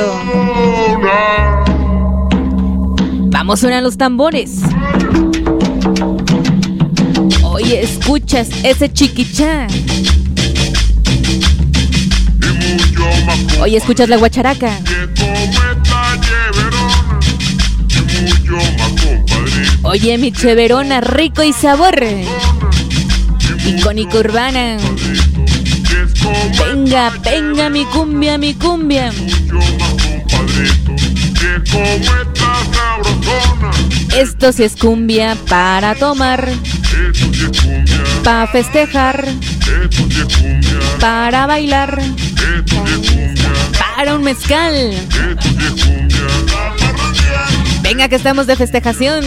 Vamos, suenan los tambores. Oye, escuchas ese chiquichá. Oye, escuchas la guacharaca. Oye, mi cheverona, rico y sabor. Icónica urbana. Venga, venga, mi cumbia, mi cumbia. Esto sí es cumbia para tomar, para festejar, para bailar, Venga que estamos de festejación.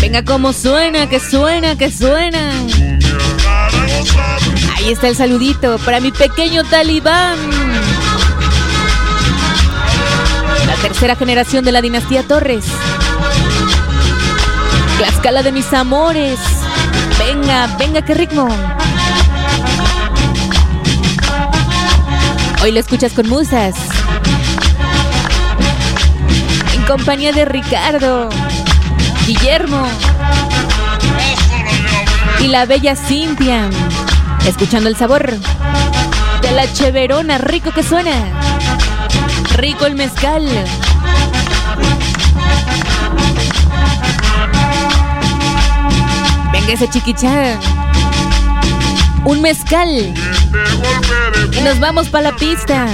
Venga como suena, que suena, que suena. Ahí está el saludito para mi pequeño talibán. tercera generación de la dinastía Torres. Tlaxcala de mis amores. Venga, venga, qué ritmo. Hoy lo escuchas con musas. En compañía de Ricardo, Guillermo y la bella Cintia. Escuchando el sabor de la cheverona, rico que suena. Rico el mezcal. Venga ese chiquichá. Un mezcal. Y nos vamos para la pista.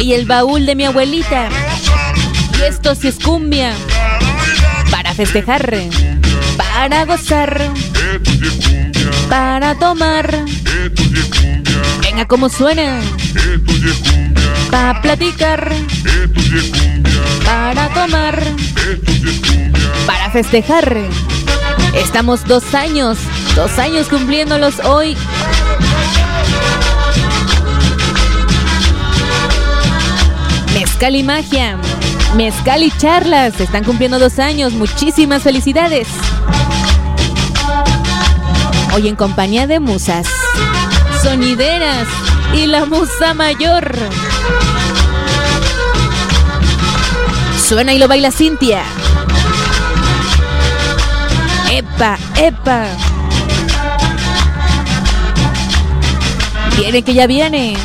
Y el baúl de mi abuelita. Y esto sí es cumbia. Para festejar. Para gozar. Para tomar. Venga, cómo suena. Para platicar. Para tomar. Para festejar. Estamos dos años, dos años cumpliéndolos hoy. Mezcal y magia. Mezcal y charlas. Están cumpliendo dos años. Muchísimas felicidades. Hoy en compañía de musas, sonideras y la musa mayor. Suena y lo baila Cintia. Epa, epa. Viene que ya viene.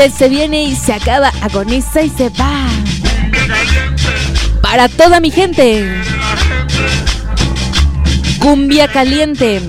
Él se viene y se acaba, agoniza y se va. Para toda mi gente. Cumbia caliente.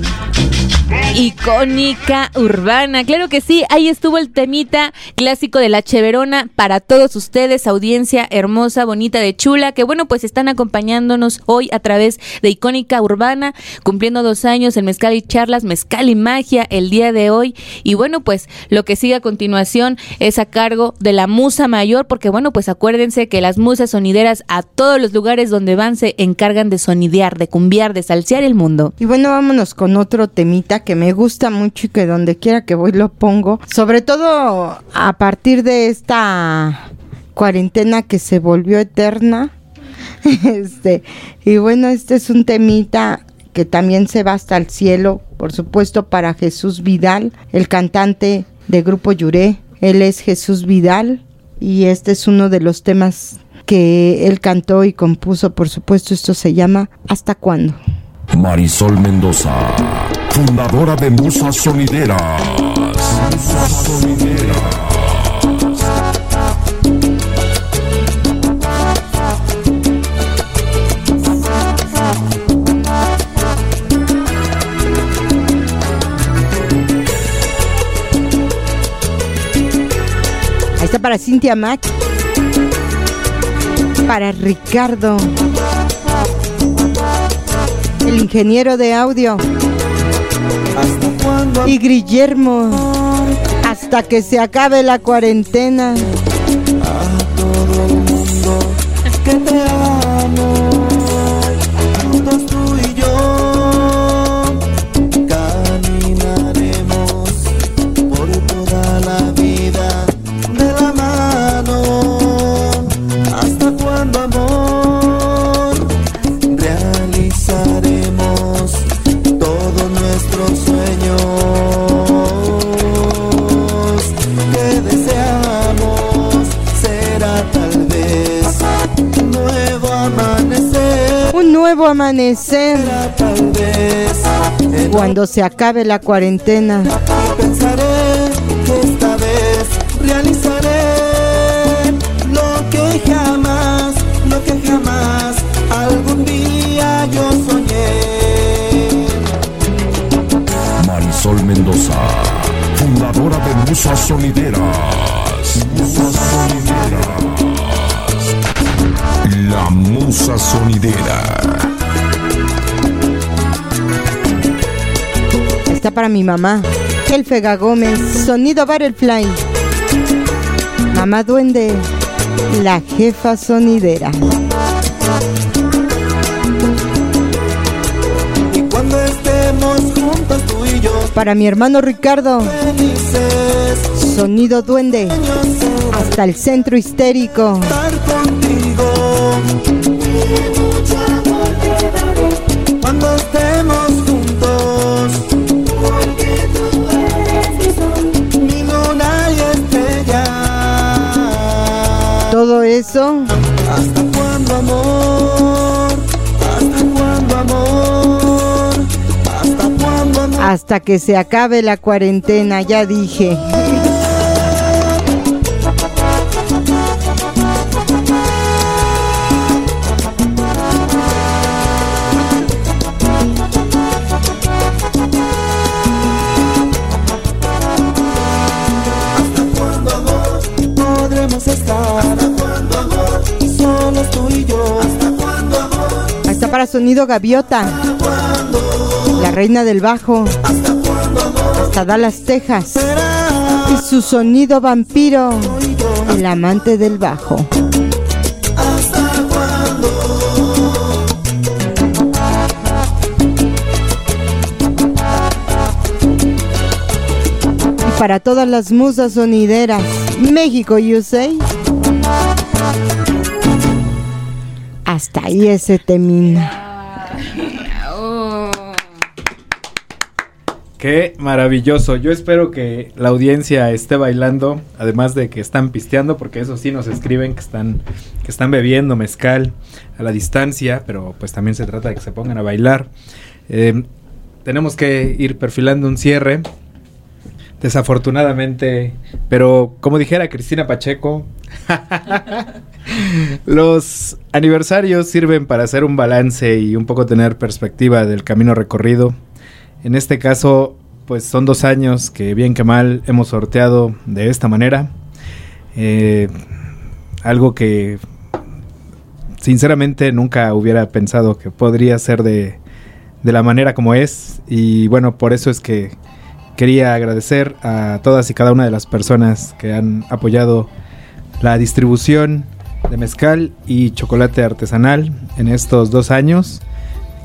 Icónica urbana, claro que sí, ahí estuvo el temita clásico de la Cheverona para todos ustedes, audiencia hermosa, bonita de chula, que bueno, pues están acompañándonos hoy a través de Icónica Urbana, cumpliendo dos años en Mezcal y Charlas, Mezcal y Magia el día de hoy. Y bueno, pues lo que sigue a continuación es a cargo de la Musa Mayor, porque bueno, pues acuérdense que las musas sonideras a todos los lugares donde van se encargan de sonidear, de cumbiar, de salsear el mundo. Y bueno, vámonos con otro temita que me gusta mucho y que donde quiera que voy lo pongo. Sobre todo a partir de esta cuarentena que se volvió eterna. este, y bueno, este es un temita que también se va hasta el cielo, por supuesto, para Jesús Vidal, el cantante de Grupo Yuré. Él es Jesús Vidal y este es uno de los temas que él cantó y compuso, por supuesto, esto se llama ¿Hasta cuándo? Marisol Mendoza, fundadora de Musas Sonideras. Musas Sonideras. Está para Cintia Mac. Para Ricardo. El ingeniero de audio. Y Guillermo. Hasta que se acabe la cuarentena. que te amo. Juntos tú y yo caminaremos por toda la vida de la mano. ¿Hasta cuando amor? Nuevo amanecer. Tal vez Cuando se acabe la cuarentena. pensaré que esta vez realizaré lo que jamás, lo que jamás algún día yo soñé. Marisol Mendoza, fundadora de Musas Sonideras. Musas Sonideras. La Musa Sonidera. Está para mi mamá. Helfega Gómez. Sonido Butterfly. Mamá Duende. La jefa sonidera. Y cuando estemos juntos tú y yo. Para mi hermano Ricardo. Felices. Sonido Duende. Hasta el centro histérico. Estar contigo. Cuando estemos Eso ¿Hasta cuándo amor? ¿Hasta cuándo amor? ¿Hasta cuándo amor? hasta que se acabe la cuarentena, ya dije. Sonido gaviota. La reina del bajo. Hasta Dallas, Texas. Y su sonido vampiro. El amante del bajo. Y para todas las musas sonideras. México, USA. Hasta ahí ese temina. Qué maravilloso. Yo espero que la audiencia esté bailando, además de que están pisteando, porque eso sí nos escriben que están, que están bebiendo mezcal a la distancia, pero pues también se trata de que se pongan a bailar. Eh, tenemos que ir perfilando un cierre. Desafortunadamente, pero como dijera Cristina Pacheco, los aniversarios sirven para hacer un balance y un poco tener perspectiva del camino recorrido. En este caso, pues son dos años que bien que mal hemos sorteado de esta manera. Eh, algo que sinceramente nunca hubiera pensado que podría ser de, de la manera como es. Y bueno, por eso es que quería agradecer a todas y cada una de las personas que han apoyado la distribución de mezcal y chocolate artesanal en estos dos años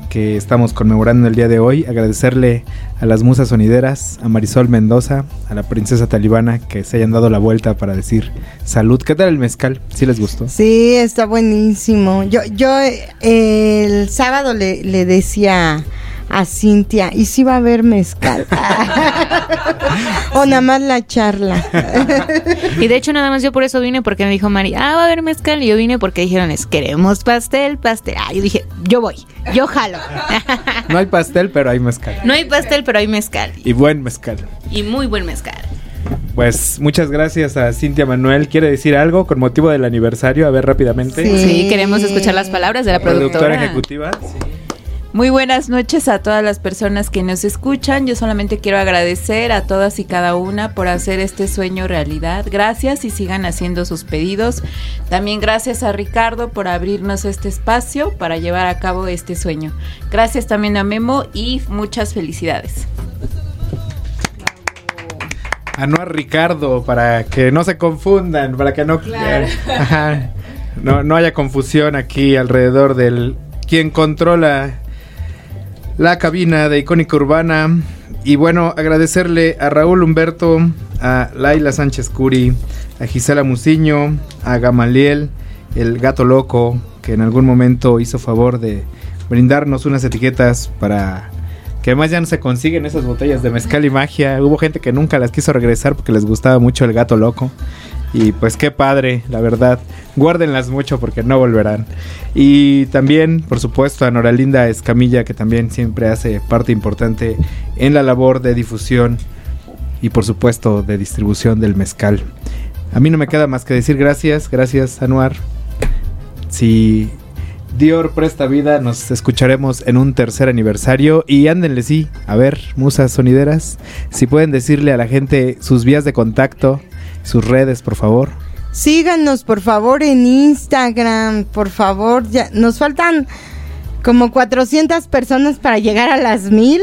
que estamos conmemorando el día de hoy. Agradecerle a las musas sonideras, a Marisol Mendoza, a la princesa talibana que se hayan dado la vuelta para decir salud. ¿Qué tal el mezcal? ¿Sí les gustó? Sí, está buenísimo. Yo, yo eh, el sábado le, le decía a Cintia, ¿y si va a haber mezcal? o nada más la charla. Y de hecho nada más yo por eso vine porque me dijo Mari, ah, va a haber mezcal. Y yo vine porque dijeron, es, queremos pastel, pastel. Ah, yo dije, yo voy, yo jalo. No hay pastel, pero hay mezcal. No hay pastel, pero hay mezcal. Y buen mezcal. Y muy buen mezcal. Pues muchas gracias a Cintia Manuel. ¿Quiere decir algo con motivo del aniversario? A ver rápidamente. Sí, queremos escuchar las palabras de la productora. ejecutiva. Muy buenas noches a todas las personas que nos escuchan. Yo solamente quiero agradecer a todas y cada una por hacer este sueño realidad. Gracias y sigan haciendo sus pedidos. También gracias a Ricardo por abrirnos este espacio para llevar a cabo este sueño. Gracias también a Memo y muchas felicidades. A no a Ricardo, para que no se confundan, para que no, Ajá. no, no haya confusión aquí alrededor del quien controla la cabina de Icónica Urbana. Y bueno, agradecerle a Raúl Humberto, a Laila Sánchez Curi, a Gisela Muciño, a Gamaliel, el gato loco, que en algún momento hizo favor de brindarnos unas etiquetas para que además ya no se consiguen esas botellas de mezcal y magia. Hubo gente que nunca las quiso regresar porque les gustaba mucho el gato loco. Y pues qué padre, la verdad. Guárdenlas mucho porque no volverán. Y también, por supuesto, a Noralinda Escamilla, que también siempre hace parte importante en la labor de difusión y por supuesto de distribución del mezcal. A mí no me queda más que decir gracias, gracias Anuar. Si Dior presta vida, nos escucharemos en un tercer aniversario y ándenle sí, a ver, musas sonideras, si pueden decirle a la gente sus vías de contacto, sus redes, por favor. Síganos, por favor, en Instagram, por favor. Ya, nos faltan como 400 personas para llegar a las mil.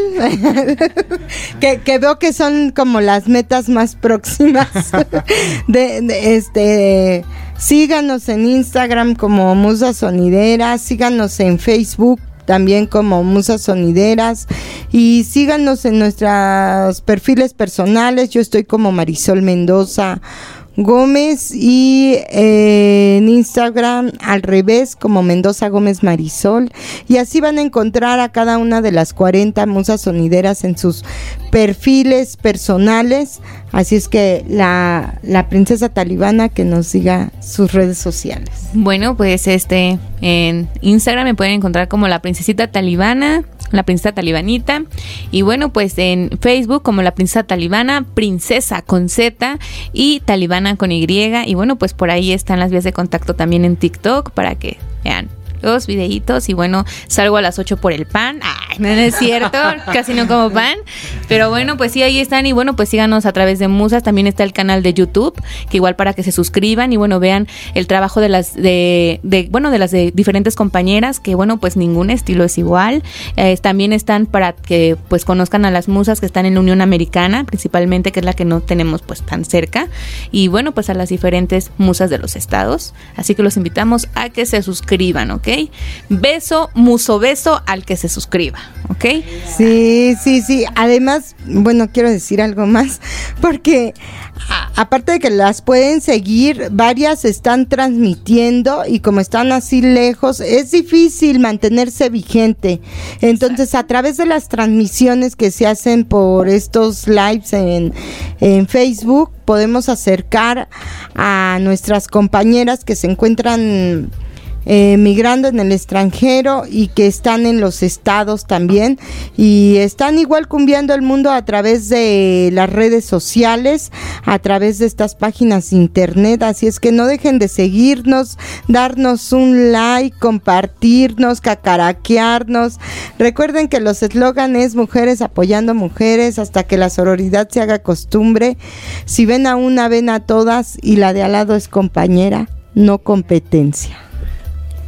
que, que veo que son como las metas más próximas. de, de, este, síganos en Instagram como Musa Sonidera, síganos en Facebook también como Musas Sonideras. Y síganos en nuestros perfiles personales. Yo estoy como Marisol Mendoza. Gómez y eh, en Instagram al revés como Mendoza Gómez Marisol. Y así van a encontrar a cada una de las 40 musas sonideras en sus perfiles personales. Así es que la, la princesa talibana que nos diga sus redes sociales. Bueno, pues este en Instagram me pueden encontrar como la princesita talibana, la princesa talibanita. Y bueno, pues en Facebook como la princesa talibana, princesa con Z y talibana con Y. Y bueno, pues por ahí están las vías de contacto también en TikTok para que vean los videitos y bueno, salgo a las 8 por el pan. Ay, no, no es cierto, casi no como pan. Pero bueno, pues sí, ahí están y bueno, pues síganos a través de Musas. También está el canal de YouTube, que igual para que se suscriban y bueno, vean el trabajo de las de, de bueno, de las de diferentes compañeras, que bueno, pues ningún estilo es igual. Eh, también están para que pues conozcan a las musas que están en la Unión Americana, principalmente, que es la que no tenemos pues tan cerca. Y bueno, pues a las diferentes musas de los estados. Así que los invitamos a que se suscriban, ¿ok? Beso, muso beso al que se suscriba, ¿ok? Sí, sí, sí. Además, bueno, quiero decir algo más, porque aparte de que las pueden seguir, varias están transmitiendo y como están así lejos, es difícil mantenerse vigente. Entonces, a través de las transmisiones que se hacen por estos lives en, en Facebook, podemos acercar a nuestras compañeras que se encuentran eh, migrando en el extranjero y que están en los estados también y están igual cumbiando el mundo a través de las redes sociales, a través de estas páginas de internet, así es que no dejen de seguirnos, darnos un like, compartirnos, cacaraquearnos. Recuerden que los eslogan es mujeres apoyando mujeres hasta que la sororidad se haga costumbre. Si ven a una, ven a todas y la de al lado es compañera, no competencia.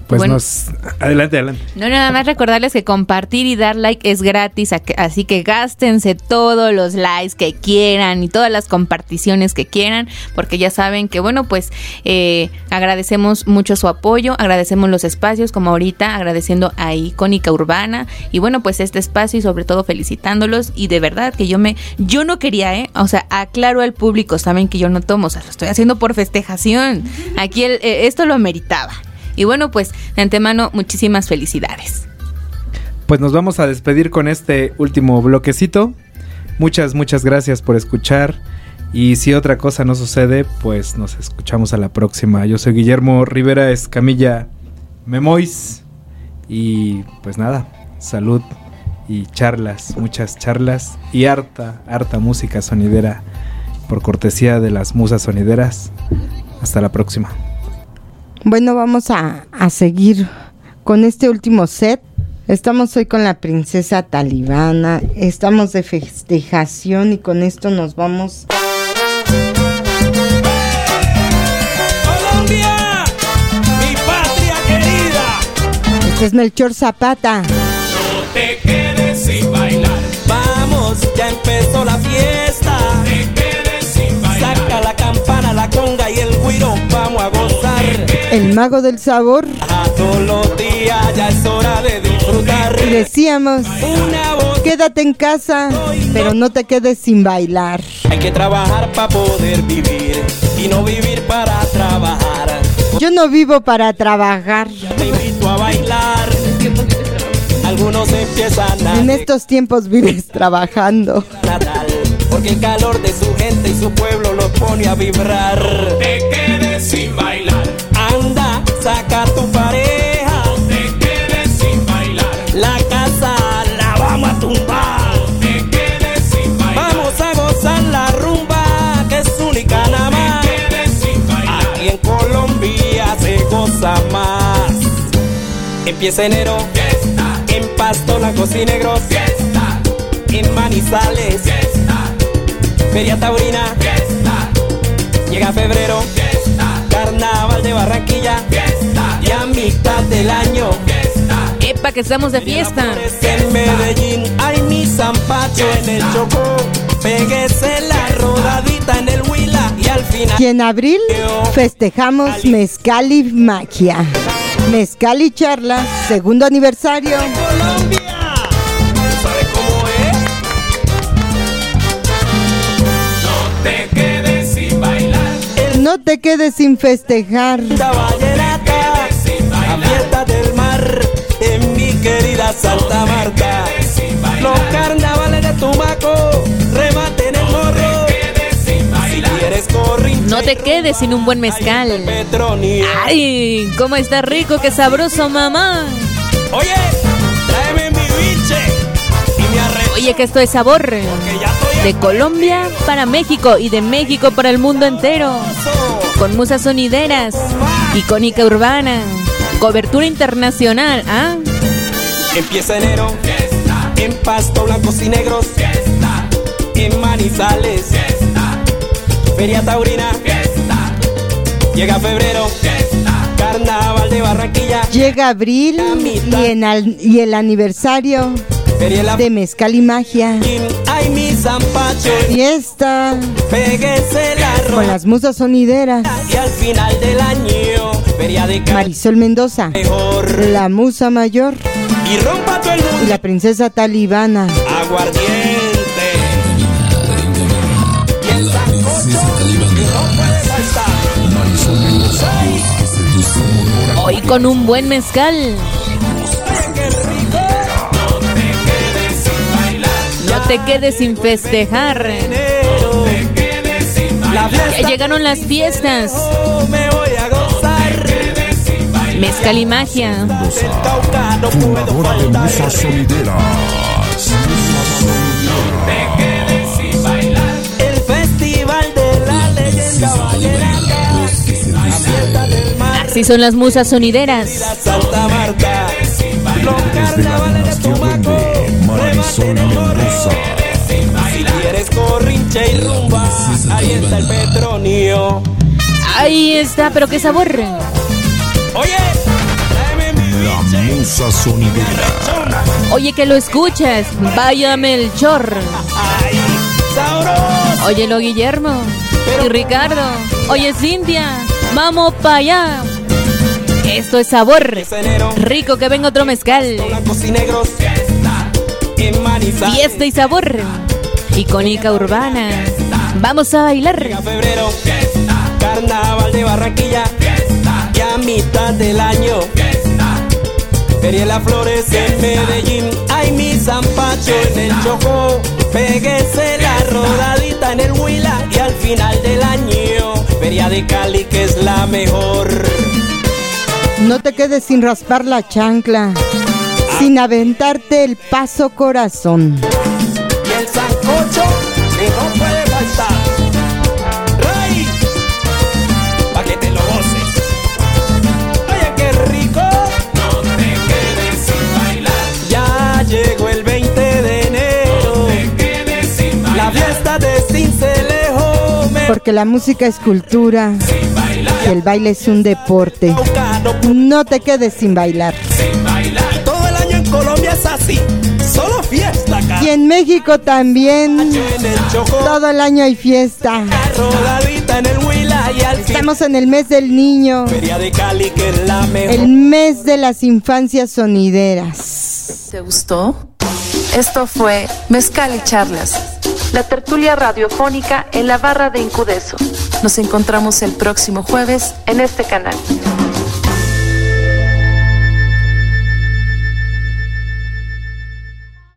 Pues Bueno. nos. Adelante, adelante. No, nada más recordarles que compartir y dar like es gratis, así que gástense todos los likes que quieran y todas las comparticiones que quieran, porque ya saben que, bueno, pues eh, agradecemos mucho su apoyo, agradecemos los espacios, como ahorita, agradeciendo a Icónica Urbana, y bueno, pues este espacio y sobre todo felicitándolos, y de verdad que yo me, yo no quería, ¿eh? O sea, aclaro al público, saben que yo no tomo, o sea, lo estoy haciendo por festejación, aquí el- eh, esto lo ameritaba. Y bueno, pues de antemano, muchísimas felicidades. Pues nos vamos a despedir con este último bloquecito. Muchas, muchas gracias por escuchar. Y si otra cosa no sucede, pues nos escuchamos a la próxima. Yo soy Guillermo Rivera Escamilla Memois. Y pues nada, salud y charlas, muchas charlas y harta, harta música sonidera por cortesía de las musas sonideras. Hasta la próxima. Bueno, vamos a, a seguir con este último set. Estamos hoy con la princesa talibana, estamos de festejación y con esto nos vamos. Colombia, mi patria querida. Este es Melchor Zapata. No te quedes sin bailar. Vamos, ya empezó la fiesta. No te quedes sin bailar. Saca la guiro, vamos a gozar. El mago del sabor. A todos los días ya es hora de disfrutar. Y decíamos, Una voz. quédate en casa, pero no te quedes sin bailar. Hay que trabajar para poder vivir y no vivir para trabajar. Yo no vivo para trabajar. Te invito a bailar. Algunos empiezan a En estos tiempos vives trabajando. natal porque el calor de su gente y su pueblo los pone a vibrar. te quedes sin bailar. Anda, saca a tu pareja. te quedes sin bailar. La casa la vamos a tumbar. te quedes sin bailar. Vamos a gozar la rumba que es única nada más. Aquí en Colombia se goza más. Empieza enero, en Pasto Blancos y Negros, en Manizales, Feria Taurina, llega febrero, Carnaval de Barranquilla, y a mitad del año, ¡Epa, que estamos de fiesta! en Medellín, hay mi zampacho en el Chocó, péguese la rodadita en el Huila, y al final... Y en abril festejamos Mezcal y Magia. Mezcal y charlas, segundo aniversario. No No te quedes sin festejar. Vallenata, la fiesta del mar, en mi querida Santa Marta. Los carnavales de Tumaco, remate en el morro. Si quieres corrinche, No te quedes sin un buen mezcal. Ay, cómo está rico, qué sabroso, mamá. Oye, tráeme mi biche y arre. Oye, que esto es sabor. De Colombia para México y de México para el mundo entero. Con musas sonideras, icónica urbana, cobertura internacional, ¿ah? Empieza enero, en Pasto blancos y negros, en Manizales, Feria Taurina, llega febrero, Carnaval de Barranquilla, Llega abril y, en al- y el aniversario Feria La de Mezcal y Magia. Mi zampacho, Fiesta. Péguese la con ropa las musas sonideras. y al final del año, Feria de Marisol Mendoza, la musa mayor. Y rompa todo el mundo, y la princesa talibana. aguardiente. Hoy con un buen mezcal. Te quedes sin festejar. llegaron las fiestas. Mezcal y magia. Fundadora de. Musas Sonideras. El festival de la leyenda Así son las musas sonideras. los carnavales de Tumaco, Marisol Mendoza. si quieres corrinche y rumba, ahí está el Petronio. Ahí está, pero qué sabor. Oye, La Musa Sonidera. Oye, que lo escuchas. Váyame el chor. sabroso, Óyelo, Guillermo. Y Ricardo. Oye, Cintia. Vamos para allá. Esto es sabor. Rico que venga otro mezcal. Fiesta y sabor. Icónica urbana. Vamos a bailar. Febrero, carnaval de Barranquilla, y a mitad del año, Feria de las Flores en Medellín, ay mi zampacho en el Chocó, péguese la rodadita en el Huila y al final del año, Feria de Cali que es la mejor. No te quedes sin raspar la chancla, sin aventarte el paso corazón. Y el sancocho que no puede faltar. ¡Ray! Pa' que te lo goces. Oye, qué rico. No te quedes sin bailar. Ya llegó el 20 de enero. No te quedes sin bailar. La fiesta de Cincelejo me Porque la música es cultura y el baile es un deporte. No te quedes sin bailar. sin bailar. Es así. Solo fiesta, acá. Y en México también. En el Chocó, Todo el año hay fiesta. rodadita en el Huila y al final. Estamos en el mes del niño, Feria de Cali que es la mejor. el mes de las infancias sonideras. ¿Te gustó? Esto fue Mezcal y Charlas. La tertulia radiofónica en la barra de Incudeso, Nos encontramos el próximo jueves en este canal.